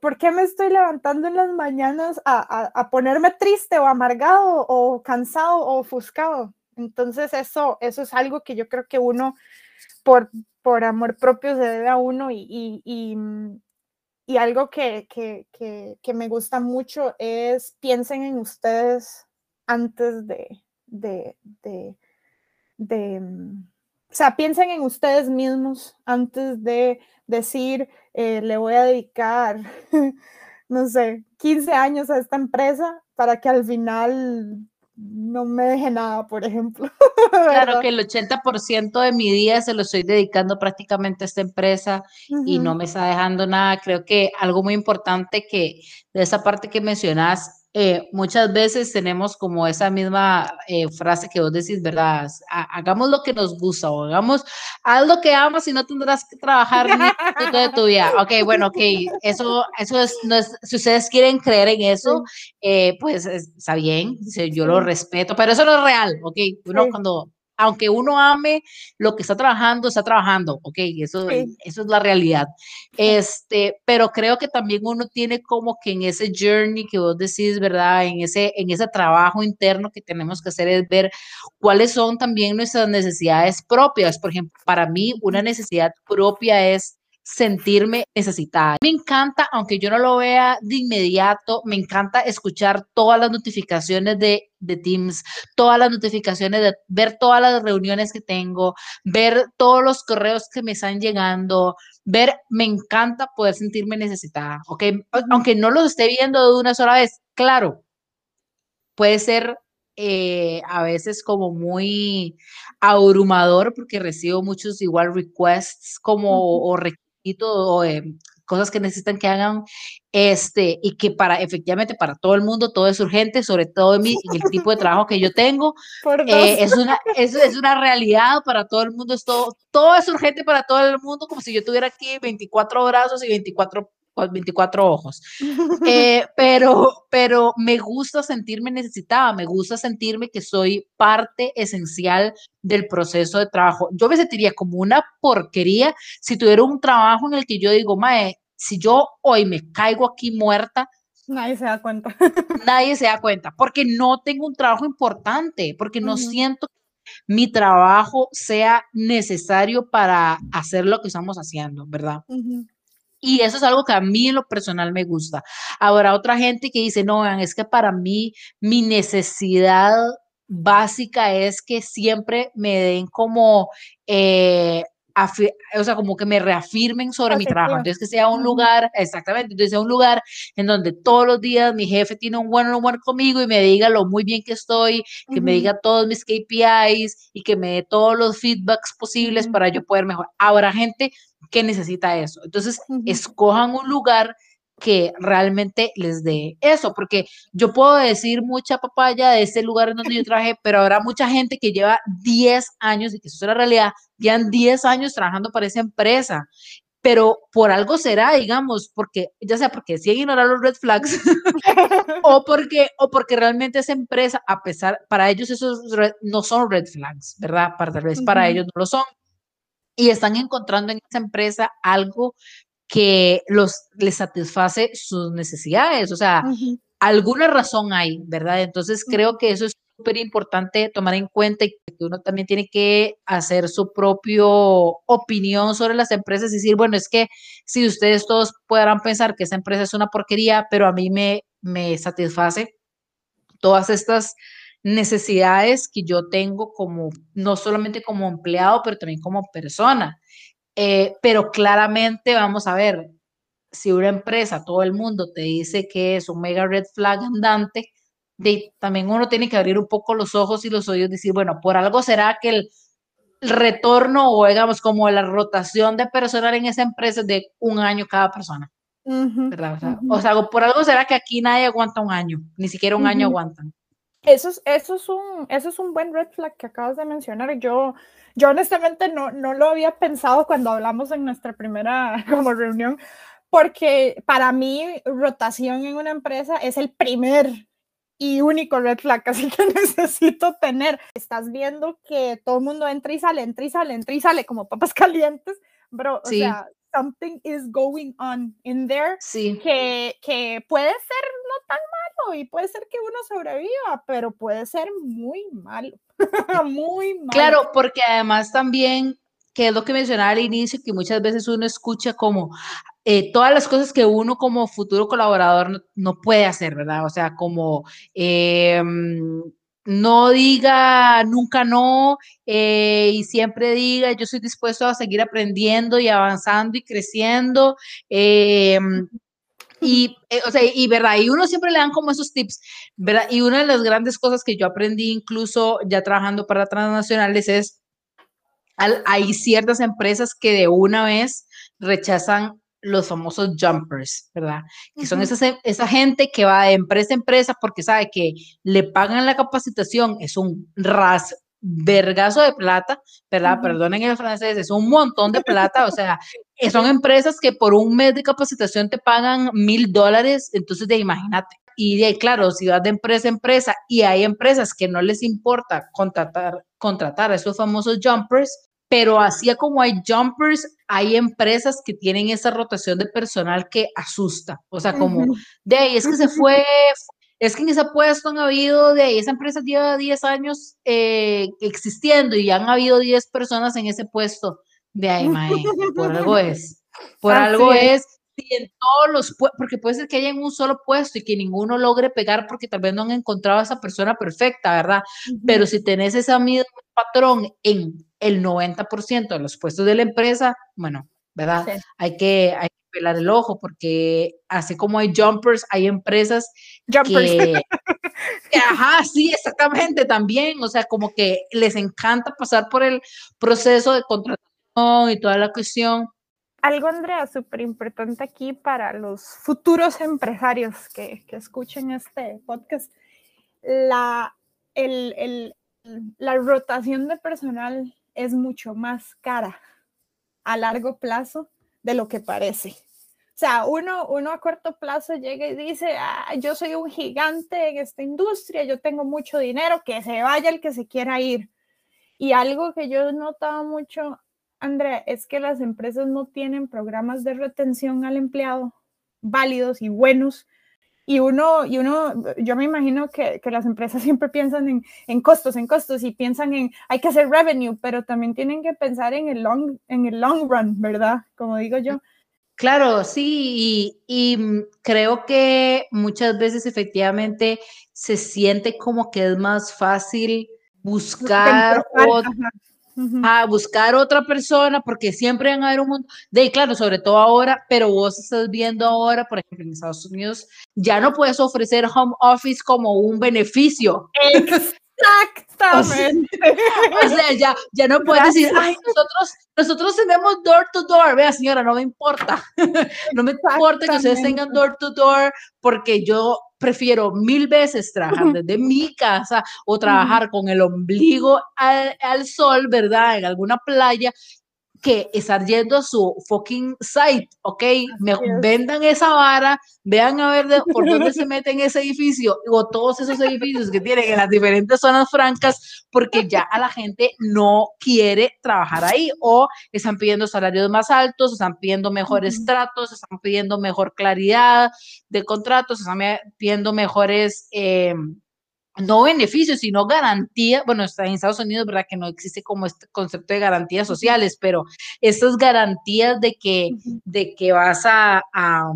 por qué me estoy levantando en las mañanas a, ponerme triste o amargado o cansado o ofuscado? Entonces, eso, eso es algo que yo creo que uno, por, por amor propio, se debe a uno y, y mm, y algo que, que, que, me gusta mucho es piensen en ustedes antes de, de, de, mm, o sea, piensen en ustedes mismos antes de decir, eh, le voy a dedicar, no sé, 15 años a esta empresa para que al final no me deje nada, por ejemplo. Claro que el 80% de mi día se lo estoy dedicando prácticamente a esta empresa y no me está dejando nada. Creo que algo muy importante que de esa parte que mencionas eh, muchas veces tenemos como esa misma eh, frase que vos decís, ¿verdad? Hagamos lo que nos gusta o hagamos, haz lo que amas y no tendrás que trabajar ni toda tu vida. Ok, bueno, ok, eso, eso es, no es, si ustedes quieren creer en eso, eh, pues está bien, yo lo respeto, pero eso no es real, ok, uno cuando aunque uno ame lo que está trabajando, está trabajando, ok, eso, eso es la realidad. Este, pero creo que también uno tiene como que en ese journey que vos decís, ¿verdad? En ese, en ese trabajo interno que tenemos que hacer es ver cuáles son también nuestras necesidades propias. Por ejemplo, para mí una necesidad propia es sentirme necesitada. Me encanta, aunque yo no lo vea de inmediato, me encanta escuchar todas las notificaciones de, de Teams, todas las notificaciones, de ver todas las reuniones que tengo, ver todos los correos que me están llegando, ver, me encanta poder sentirme necesitada, ¿ok? Aunque no los esté viendo de una sola vez, claro, puede ser eh, a veces como muy abrumador porque recibo muchos igual requests como o requisitos o cosas que necesitan que hagan, este, y que para, efectivamente, para todo el mundo todo es urgente, sobre todo en, mi, el tipo de trabajo que yo tengo, eh, es, una, es, es, una realidad para todo el mundo, es todo, todo es urgente para todo el mundo, como si yo tuviera aquí 24 brazos y 24 24 ojos. Eh, pero, pero me gusta sentirme necesitada, me gusta sentirme que soy parte esencial del proceso de trabajo. Yo me sentiría como una porquería si tuviera un trabajo en el que yo digo, mae, si yo hoy me caigo aquí muerta, Nadie se da cuenta. Nadie se da cuenta, porque no tengo un trabajo importante, porque no siento que mi trabajo sea necesario para hacer lo que estamos haciendo, ¿verdad? Y eso es algo que a mí en lo personal me gusta. Ahora, otra gente que dice, no, es que para mí mi necesidad básica es que siempre me den como eh, o sea, como que me reafirmen sobre mi trabajo. Entonces, que sea un lugar, exactamente, entonces sea un lugar en donde todos los días mi jefe tiene un buen humor conmigo y me diga lo muy bien que estoy, que me diga todos mis KPIs y que me dé todos los feedbacks posibles para yo poder mejorar. Habrá gente que necesita eso. Entonces, escojan un lugar que realmente les dé eso, porque yo puedo decir mucha papaya de ese lugar en donde yo trabajé, pero habrá mucha gente que lleva 10 años, y que eso es la realidad, llevan 10 años trabajando para esa empresa, pero por algo será, digamos, porque ya sea porque deciden ignorar los red flags o porque o porque realmente esa empresa, a pesar para ellos esos no son red flags, ¿verdad? Para tal vez para ellos no lo son. Y están encontrando en esa empresa algo que los, les satisface sus necesidades, o sea, alguna razón hay, ¿verdad? Entonces creo que eso es súper importante tomar en cuenta y que uno también tiene que hacer su propia opinión sobre las empresas y decir, bueno, es que si ustedes todos podrán pensar que esa empresa es una porquería, pero a mí me, me satisface todas estas necesidades que yo tengo como, no solamente como empleado, pero también como persona. Eh, pero claramente vamos a ver, si una empresa, todo el mundo te dice que es un mega red flag andante, de, también uno tiene que abrir un poco los ojos y los oídos y decir, bueno, por algo será que el, retorno o digamos como la rotación de personal en esa empresa es de un año cada persona. ¿verdad? O sea, por algo será que aquí nadie aguanta un año, ni siquiera un año aguantan. Eso es, eso, es un, eso es un buen red flag que acabas de mencionar. Yo, yo honestamente no, no lo había pensado cuando hablamos en nuestra primera como reunión, porque para mí rotación en una empresa es el primer y único red flag, así que necesito tener. Estás viendo que todo el mundo entra y sale, entra y sale, entra y sale como papas calientes, bro. O sea, something is going on in there sí. que, que puede ser no tan malo y puede ser que uno sobreviva, pero puede ser muy malo, muy malo. Claro, porque además también, que es lo que mencionaba al inicio, que muchas veces uno escucha como eh, todas las cosas que uno como futuro colaborador no, puede hacer, ¿verdad? O sea, como... Eh, no diga nunca no eh, y siempre diga yo soy dispuesto a seguir aprendiendo y avanzando y creciendo. Em, y, eh, o sea, y verdad, y uno siempre le dan como esos tips, ¿verdad? Y una de las grandes cosas que yo aprendí incluso ya trabajando para transnacionales es, hay ciertas empresas que de una vez rechazan los famosos jumpers, ¿verdad? Que son esas, esa gente que va de empresa a empresa porque sabe que le pagan la capacitación, es un ras vergazo de plata, ¿verdad? Perdonen el francés, es un montón de plata, o sea, son empresas que por un mes de capacitación te pagan mil dólares, entonces de imagínate. Y de claro, si vas de empresa a empresa y hay empresas que no les importa contratar, contratar a esos famosos jumpers, pero así como hay jumpers, hay empresas que tienen esa rotación de personal que asusta. O sea, como, de ahí es que se fue, es que en ese puesto han habido, de ahí esa empresa lleva 10 años eh, existiendo y han habido 10 personas en ese puesto. De ahí, mae, por algo es. Por algo es. Y en todos los porque puede ser que haya en un solo puesto y que ninguno logre pegar porque tal vez no han encontrado a esa persona perfecta, ¿verdad? Pero si tenés ese mismo patrón en el 90% de los puestos de la empresa, bueno, ¿verdad? Hay, que, hay que pelar el ojo porque así como hay jumpers, hay empresas jumpers. que... Ajá, sí, exactamente, también, o sea, como que les encanta pasar por el proceso de contratación y toda la cuestión. Algo, Andrea, súper importante aquí para los futuros empresarios que, que escuchen este podcast, la, el, el, la rotación de personal es mucho más cara a largo plazo de lo que parece. O sea, uno, uno a corto plazo llega y dice, ah, yo soy un gigante en esta industria, yo tengo mucho dinero, que se vaya el que se quiera ir. Y algo que yo he notado mucho, Andrea, es que las empresas no tienen programas de retención al empleado válidos y buenos y uno, y uno, yo me imagino que, que las empresas siempre piensan en, en, costos, en costos y piensan en, hay que hacer revenue, pero también tienen que pensar en el long, en el long run, ¿verdad? Como digo yo. Claro, sí, y, y creo que muchas veces efectivamente se siente como que es más fácil buscar a buscar otra persona, porque siempre van a haber un mundo, de claro, sobre todo ahora, pero vos estás viendo ahora, por ejemplo, en Estados Unidos, ya no puedes ofrecer home office como un beneficio. Exactamente. O sea, ya, ya no puedes decir, ay, nosotros, nosotros tenemos door to door. Vea, señora, no me importa. No me importa que ustedes tengan door to door porque yo prefiero mil veces trabajar desde mi casa o trabajar con el ombligo al, al, sol, ¿verdad? En alguna playa que estar yendo a su fucking site, ¿ok? Me, vendan esa vara, vean a ver por dónde se mete en ese edificio o todos esos edificios que tienen en las diferentes zonas francas, porque ya a la gente no quiere trabajar ahí o están pidiendo salarios más altos, están pidiendo mejores tratos, están pidiendo mejor claridad de contratos, están pidiendo mejores... Eh, no beneficios, sino garantía, bueno, está en Estados Unidos, ¿verdad? Que no existe como este concepto de garantías sociales, pero estas garantías de que, de que vas a, a,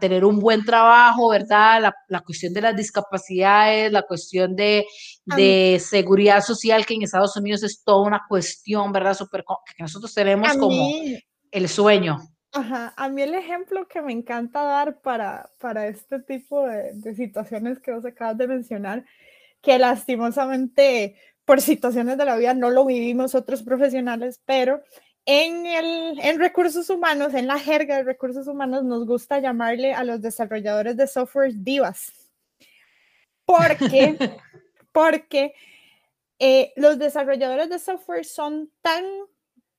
tener un buen trabajo, ¿verdad? La, la, cuestión de las discapacidades, la cuestión de, de seguridad social, que en Estados Unidos es toda una cuestión, ¿verdad? Super, que nosotros tenemos como el sueño. Ajá, a mí el ejemplo que me encanta dar para, para este tipo de, de situaciones que vos acabas de mencionar, que lastimosamente por situaciones de la vida no lo vivimos otros profesionales, pero en, el, en recursos humanos, en la jerga de recursos humanos, nos gusta llamarle a los desarrolladores de software divas. Porque, porque eh, los desarrolladores de software son tan,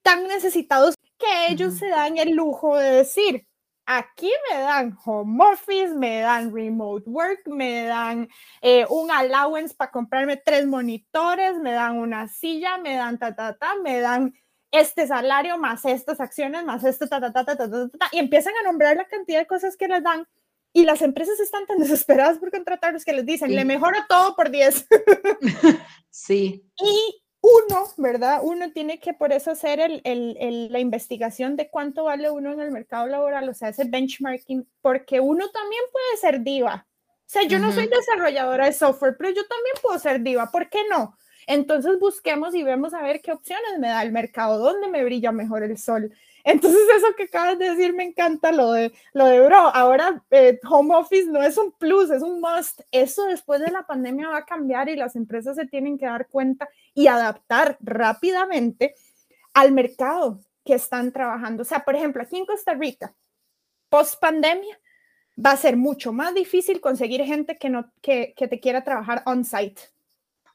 tan necesitados que ellos se dan el lujo de decir, aquí me dan home office, me dan remote work, me dan eh, un allowance para comprarme tres monitores, me dan una silla, me dan ta, ta, ta, me dan este salario más estas acciones, más esto, ta, ta, ta, ta, ta, ta, ta, y empiezan a nombrar la cantidad de cosas que les dan. Y las empresas están tan desesperadas por contratarlos que les dicen, le mejoro todo por 10. sí. Y uno, ¿verdad? Uno tiene que por eso hacer el, el, la investigación de cuánto vale uno en el mercado laboral, o sea, ese benchmarking, porque uno también puede ser diva. O sea, yo no soy desarrolladora de software, pero yo también puedo ser diva, ¿por qué no? Entonces busquemos y vemos a ver qué opciones me da el mercado, dónde me brilla mejor el sol, entonces eso que acabas de decir me encanta lo de, lo de bro. Ahora eh, home office no es un plus, es un must. Eso después de la pandemia va a cambiar y las empresas se tienen que dar cuenta y adaptar rápidamente al mercado que están trabajando. O sea, por ejemplo, aquí en Costa Rica, post pandemia, va a ser mucho más difícil conseguir gente que, no, que, que te quiera trabajar on site.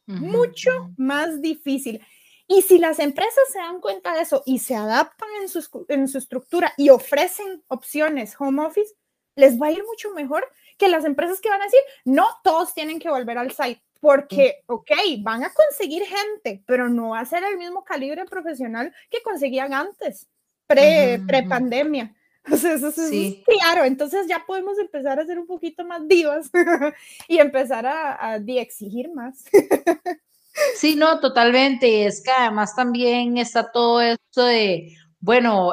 Mucho más difícil. Y si las empresas se dan cuenta de eso y se adaptan en su, en su estructura y ofrecen opciones home office, les va a ir mucho mejor que las empresas que van a decir, no todos tienen que volver al site, porque, ok, van a conseguir gente, pero no va a ser el mismo calibre profesional que conseguían antes, pre, pre pandemia. O sea, eso, sí. es claro, entonces ya podemos empezar a ser un poquito más divas y empezar a, a exigir más. Sí, no, totalmente. Es que además también está todo esto de, bueno,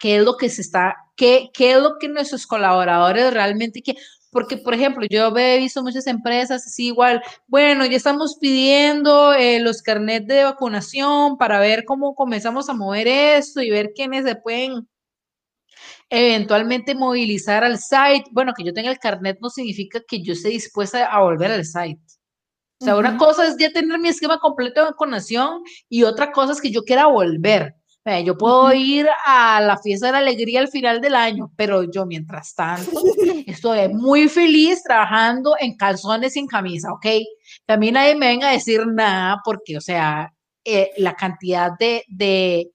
¿qué es lo que se está, qué, qué es lo que nuestros colaboradores realmente quieren? Porque, por ejemplo, yo he visto muchas empresas así igual, bueno, ya estamos pidiendo eh, los carnets de vacunación para ver cómo comenzamos a mover esto y ver quiénes se pueden eventualmente movilizar al site. Bueno, que yo tenga el carnet no significa que yo esté dispuesta a volver al site. O sea, una cosa es ya tener mi esquema completo de vacunación y otra cosa es que yo quiera volver. Yo puedo ir a la fiesta de la alegría al final del año, pero yo mientras tanto estoy muy feliz trabajando en calzones sin camisa, ¿ok? También nadie me venga a decir nada porque, o sea, eh, la cantidad de, de,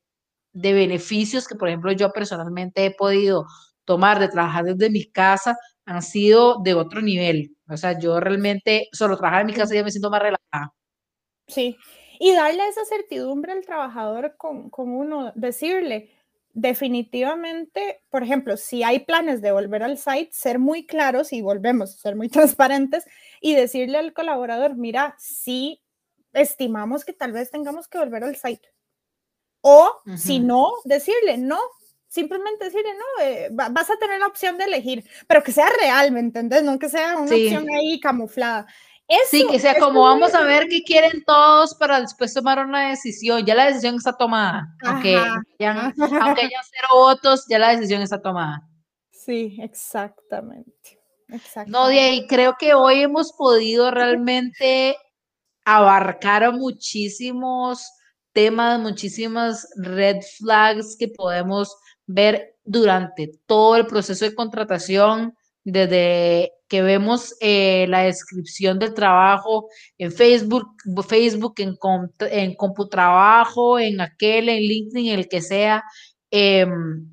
de beneficios que, por ejemplo, yo personalmente he podido tomar de trabajar desde mi casa han sido de otro nivel. O sea, yo realmente solo trabajar en mi casa ya me siento más relajada. Sí, y darle esa certidumbre al trabajador con, con uno, decirle, definitivamente, por ejemplo, si hay planes de volver al site, ser muy claros y volvemos, ser muy transparentes y decirle al colaborador, mira, si estimamos que tal vez tengamos que volver al site. O si no, decirle, no, simplemente decirle, no, eh, vas a tener la opción de elegir, pero que sea real, ¿me entiendes? No que sea una opción ahí camuflada. Sí, que sea como vamos a ver qué quieren todos para después tomar una decisión. Ya la decisión está tomada. Aunque, hayan, aunque hayan cero votos, ya la decisión está tomada. Sí, exactamente. exactamente. No, de ahí creo que hoy hemos podido realmente abarcar muchísimos temas, muchísimas red flags que podemos ver durante todo el proceso de contratación, desde que vemos eh, la descripción del trabajo en Facebook, Facebook en, en CompuTrabajo, en aquel, en LinkedIn, el que sea, em,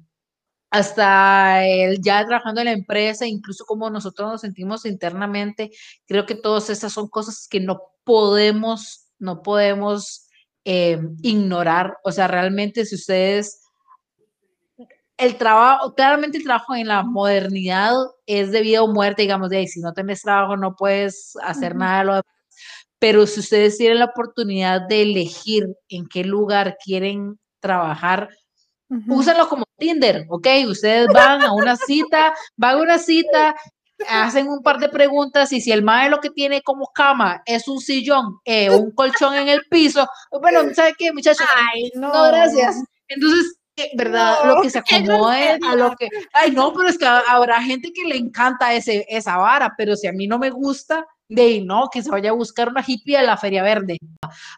hasta el ya trabajando en la empresa, incluso como nosotros nos sentimos internamente, creo que todas esas son cosas que no podemos, no podemos em, ignorar. O sea, realmente si ustedes el trabajo, claramente el trabajo en la modernidad es de vida o muerte, digamos, de ahí, si no tenés trabajo no puedes hacer nada de lo demás. Pero si ustedes tienen la oportunidad de elegir en qué lugar quieren trabajar, úsenlo como Tinder, ¿ok? Ustedes van a una cita, van a una cita, hacen un par de preguntas y si el mae lo que tiene como cama es un sillón, eh, un colchón en el piso, bueno, ¿sabe qué, muchachos? Ay, no. no, gracias. Entonces, ¿verdad? lo que se acomode a lo que, ay, no, pero es que habrá gente que le encanta ese, esa vara, pero si a mí no me gusta, de ahí no, que se vaya a buscar una hippie a la Feria Verde.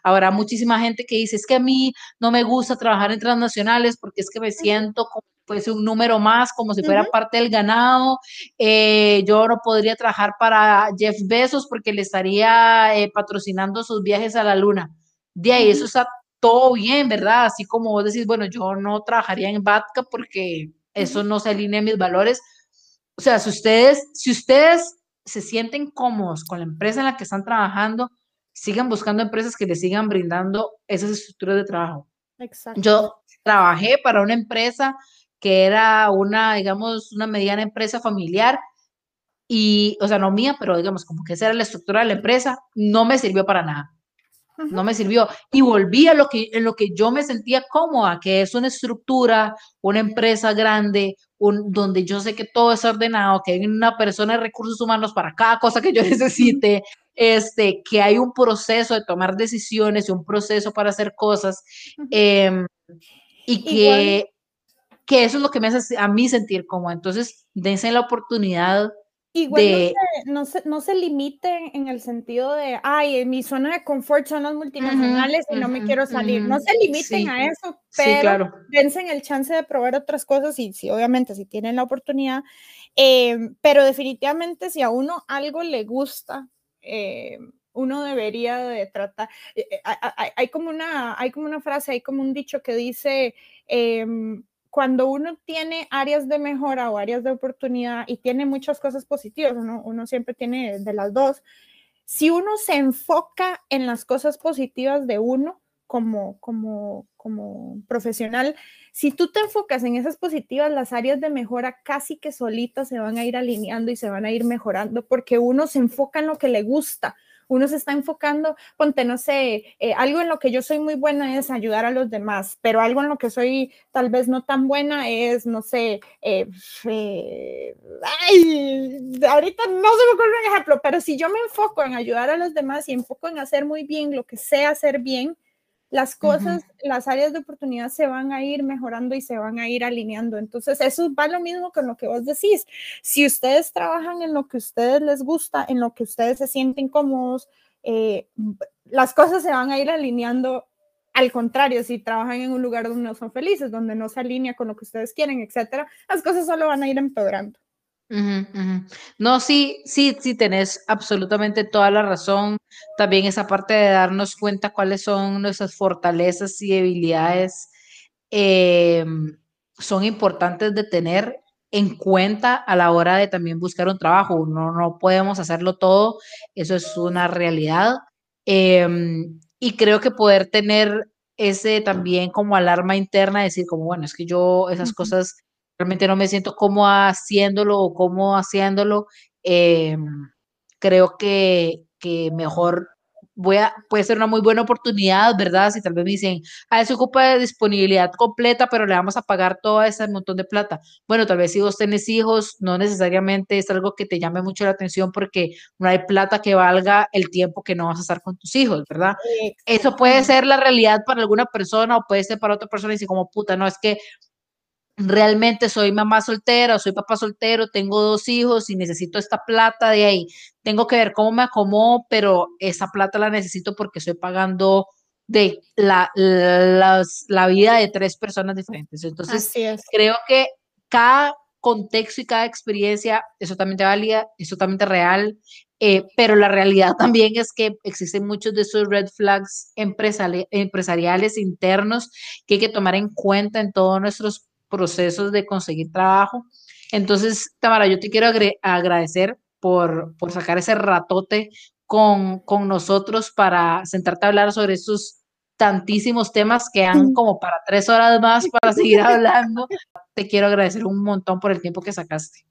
Habrá muchísima gente que dice, es que a mí no me gusta trabajar en transnacionales porque es que me siento como fuese un número más, como si fuera parte del ganado. Eh, yo no podría trabajar para Jeff Bezos porque le estaría eh, patrocinando sus viajes a la luna. De ahí, eso está todo bien, ¿verdad? Así como vos decís, bueno, yo no trabajaría en Vatka porque eso no se alinea a mis valores. O sea, si ustedes, si ustedes se sienten cómodos con la empresa en la que están trabajando, sigan buscando empresas que les sigan brindando esas estructuras de trabajo. Exacto. Yo trabajé para una empresa que era una, digamos, una mediana empresa familiar y, o sea, no mía, pero digamos, como que esa era la estructura de la empresa, no me sirvió para nada no me sirvió. Y volví a lo que, en lo que yo me sentía cómoda, que es una estructura, una empresa grande, un, donde yo sé que todo es ordenado, que hay una persona de recursos humanos para cada cosa que yo necesite, este, que hay un proceso de tomar decisiones y un proceso para hacer cosas, em, y que, que eso es lo que me hace a mí sentir cómoda. Entonces, dense la oportunidad Igual no, se, no, se, limiten en el sentido de, ay, mi zona de confort son las multinacionales y no me quiero salir. no se limiten a eso, pero dense el chance de probar otras cosas y sí, obviamente, si tienen la oportunidad. Em, pero definitivamente, si a uno algo le gusta, em, uno debería de tratar. Eh, eh, hay, hay, como una, hay como una frase, hay como un dicho que dice em, cuando uno tiene áreas de mejora o áreas de oportunidad y tiene muchas cosas positivas, uno, siempre tiene de las dos, si uno se enfoca en las cosas positivas de uno como, como, como profesional, si tú te enfocas en esas positivas, las áreas de mejora casi que solitas se van a ir alineando y se van a ir mejorando porque uno se enfoca en lo que le gusta uno se está enfocando, ponte, no sé, eh, algo en lo que yo soy muy buena es ayudar a los demás, pero algo en lo que soy tal vez no tan buena es, no sé, eh, eh, ay, ahorita no se me ocurre un ejemplo, pero si yo me enfoco en ayudar a los demás y enfoco en hacer muy bien lo que sé hacer bien, las cosas, las áreas de oportunidad se van a ir mejorando y se van a ir alineando. Entonces, eso va lo mismo con lo que vos decís. Si ustedes trabajan en lo que a ustedes les gusta, en lo que ustedes se sienten cómodos, eh, las cosas se van a ir alineando. Al contrario, si trabajan en un lugar donde no son felices, donde no se alinea con lo que ustedes quieren, etcétera, las cosas solo van a ir empeorando. No, sí, sí, sí, tenés absolutamente toda la razón. También esa parte de darnos cuenta cuáles son nuestras fortalezas y debilidades em, son importantes de tener en cuenta a la hora de también buscar un trabajo. No, no podemos hacerlo todo, eso es una realidad. Em, y creo que poder tener ese también como alarma interna, decir como, bueno, es que yo esas cosas realmente no me siento como haciéndolo o como haciéndolo, em, creo que, que, mejor voy a, puede ser una muy buena oportunidad, ¿verdad? Si tal vez me dicen, ah, se ocupa de disponibilidad completa, pero le vamos a pagar todo ese montón de plata. Bueno, tal vez si vos tenés hijos, no necesariamente es algo que te llame mucho la atención porque no hay plata que valga el tiempo que no vas a estar con tus hijos, ¿verdad? Eso puede ser la realidad para alguna persona o puede ser para otra persona y decir como, puta, no, es que realmente soy mamá soltera o soy papá soltero, tengo dos hijos y necesito esta plata de ahí. Tengo que ver cómo me acomodo, pero esa plata la necesito porque estoy pagando de la, la, vida de tres personas diferentes. Entonces, creo que cada contexto y cada experiencia es totalmente válida, es totalmente real, eh, pero la realidad también es que existen muchos de esos red flags empresariales internos que hay que tomar en cuenta en todos nuestros procesos de conseguir trabajo. Entonces, Tamara, yo te quiero agradecer por, por sacar ese ratote con, con nosotros para sentarte a hablar sobre estos tantísimos temas que han como para tres horas más para seguir hablando. Te quiero agradecer un montón por el tiempo que sacaste.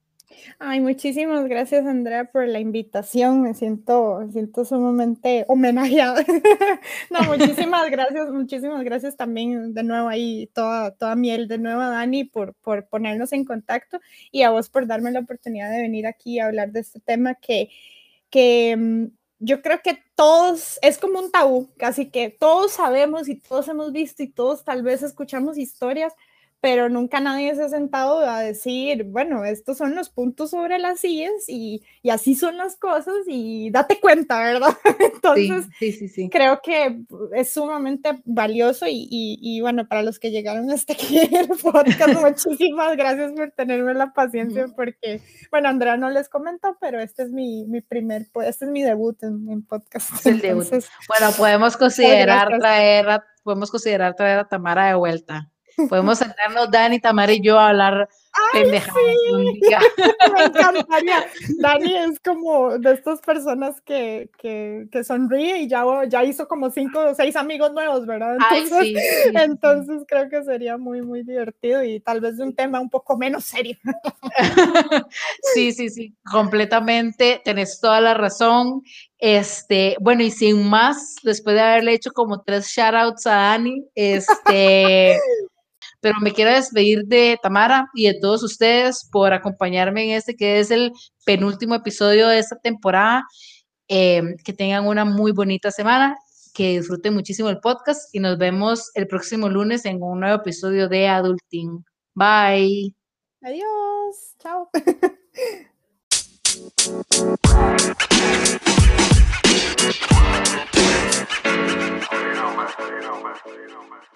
Ay, muchísimas gracias, Andrea, por la invitación. Me siento, me siento sumamente homenajeada. no, muchísimas gracias, muchísimas gracias también de nuevo ahí, toda, toda miel de nuevo a Dani por, por ponernos en contacto y a vos por darme la oportunidad de venir aquí a hablar de este tema que, que mm, yo creo que todos, es como un tabú, casi que todos sabemos y todos hemos visto y todos tal vez escuchamos historias, pero nunca nadie se ha sentado a decir, bueno, estos son los puntos sobre las sillas y, y así son las cosas y date cuenta, ¿verdad? Entonces, sí, sí, sí, creo que es sumamente valioso y, y, bueno, para los que llegaron hasta aquí el podcast, muchísimas gracias por tenerme la paciencia porque, bueno, Andrea no les comentó, pero este es mi, mi primer, este es mi debut en, en podcast. El debut. Bueno, podemos considerar traer, podemos considerar traer a Tamara de vuelta. Podemos sentarnos, Dani, Tamara y yo a hablar pendejadas Me encantaría. Dani es como de estas personas que, que, que, sonríe y ya, ya hizo como cinco o seis amigos nuevos, ¿verdad? Entonces, entonces creo que sería muy, muy divertido y tal vez de un tema un poco menos serio. sí, sí, sí, completamente. Tenés toda la razón. Este, bueno, y sin más, después de haberle hecho como tres shoutouts a Dani, este pero me quiero despedir de Tamara y de todos ustedes por acompañarme en este que es el penúltimo episodio de esta temporada. Eh, que tengan una muy bonita semana, que disfruten muchísimo el podcast y nos vemos el próximo lunes en un nuevo episodio de Adulting. Bye. Adiós. Chao.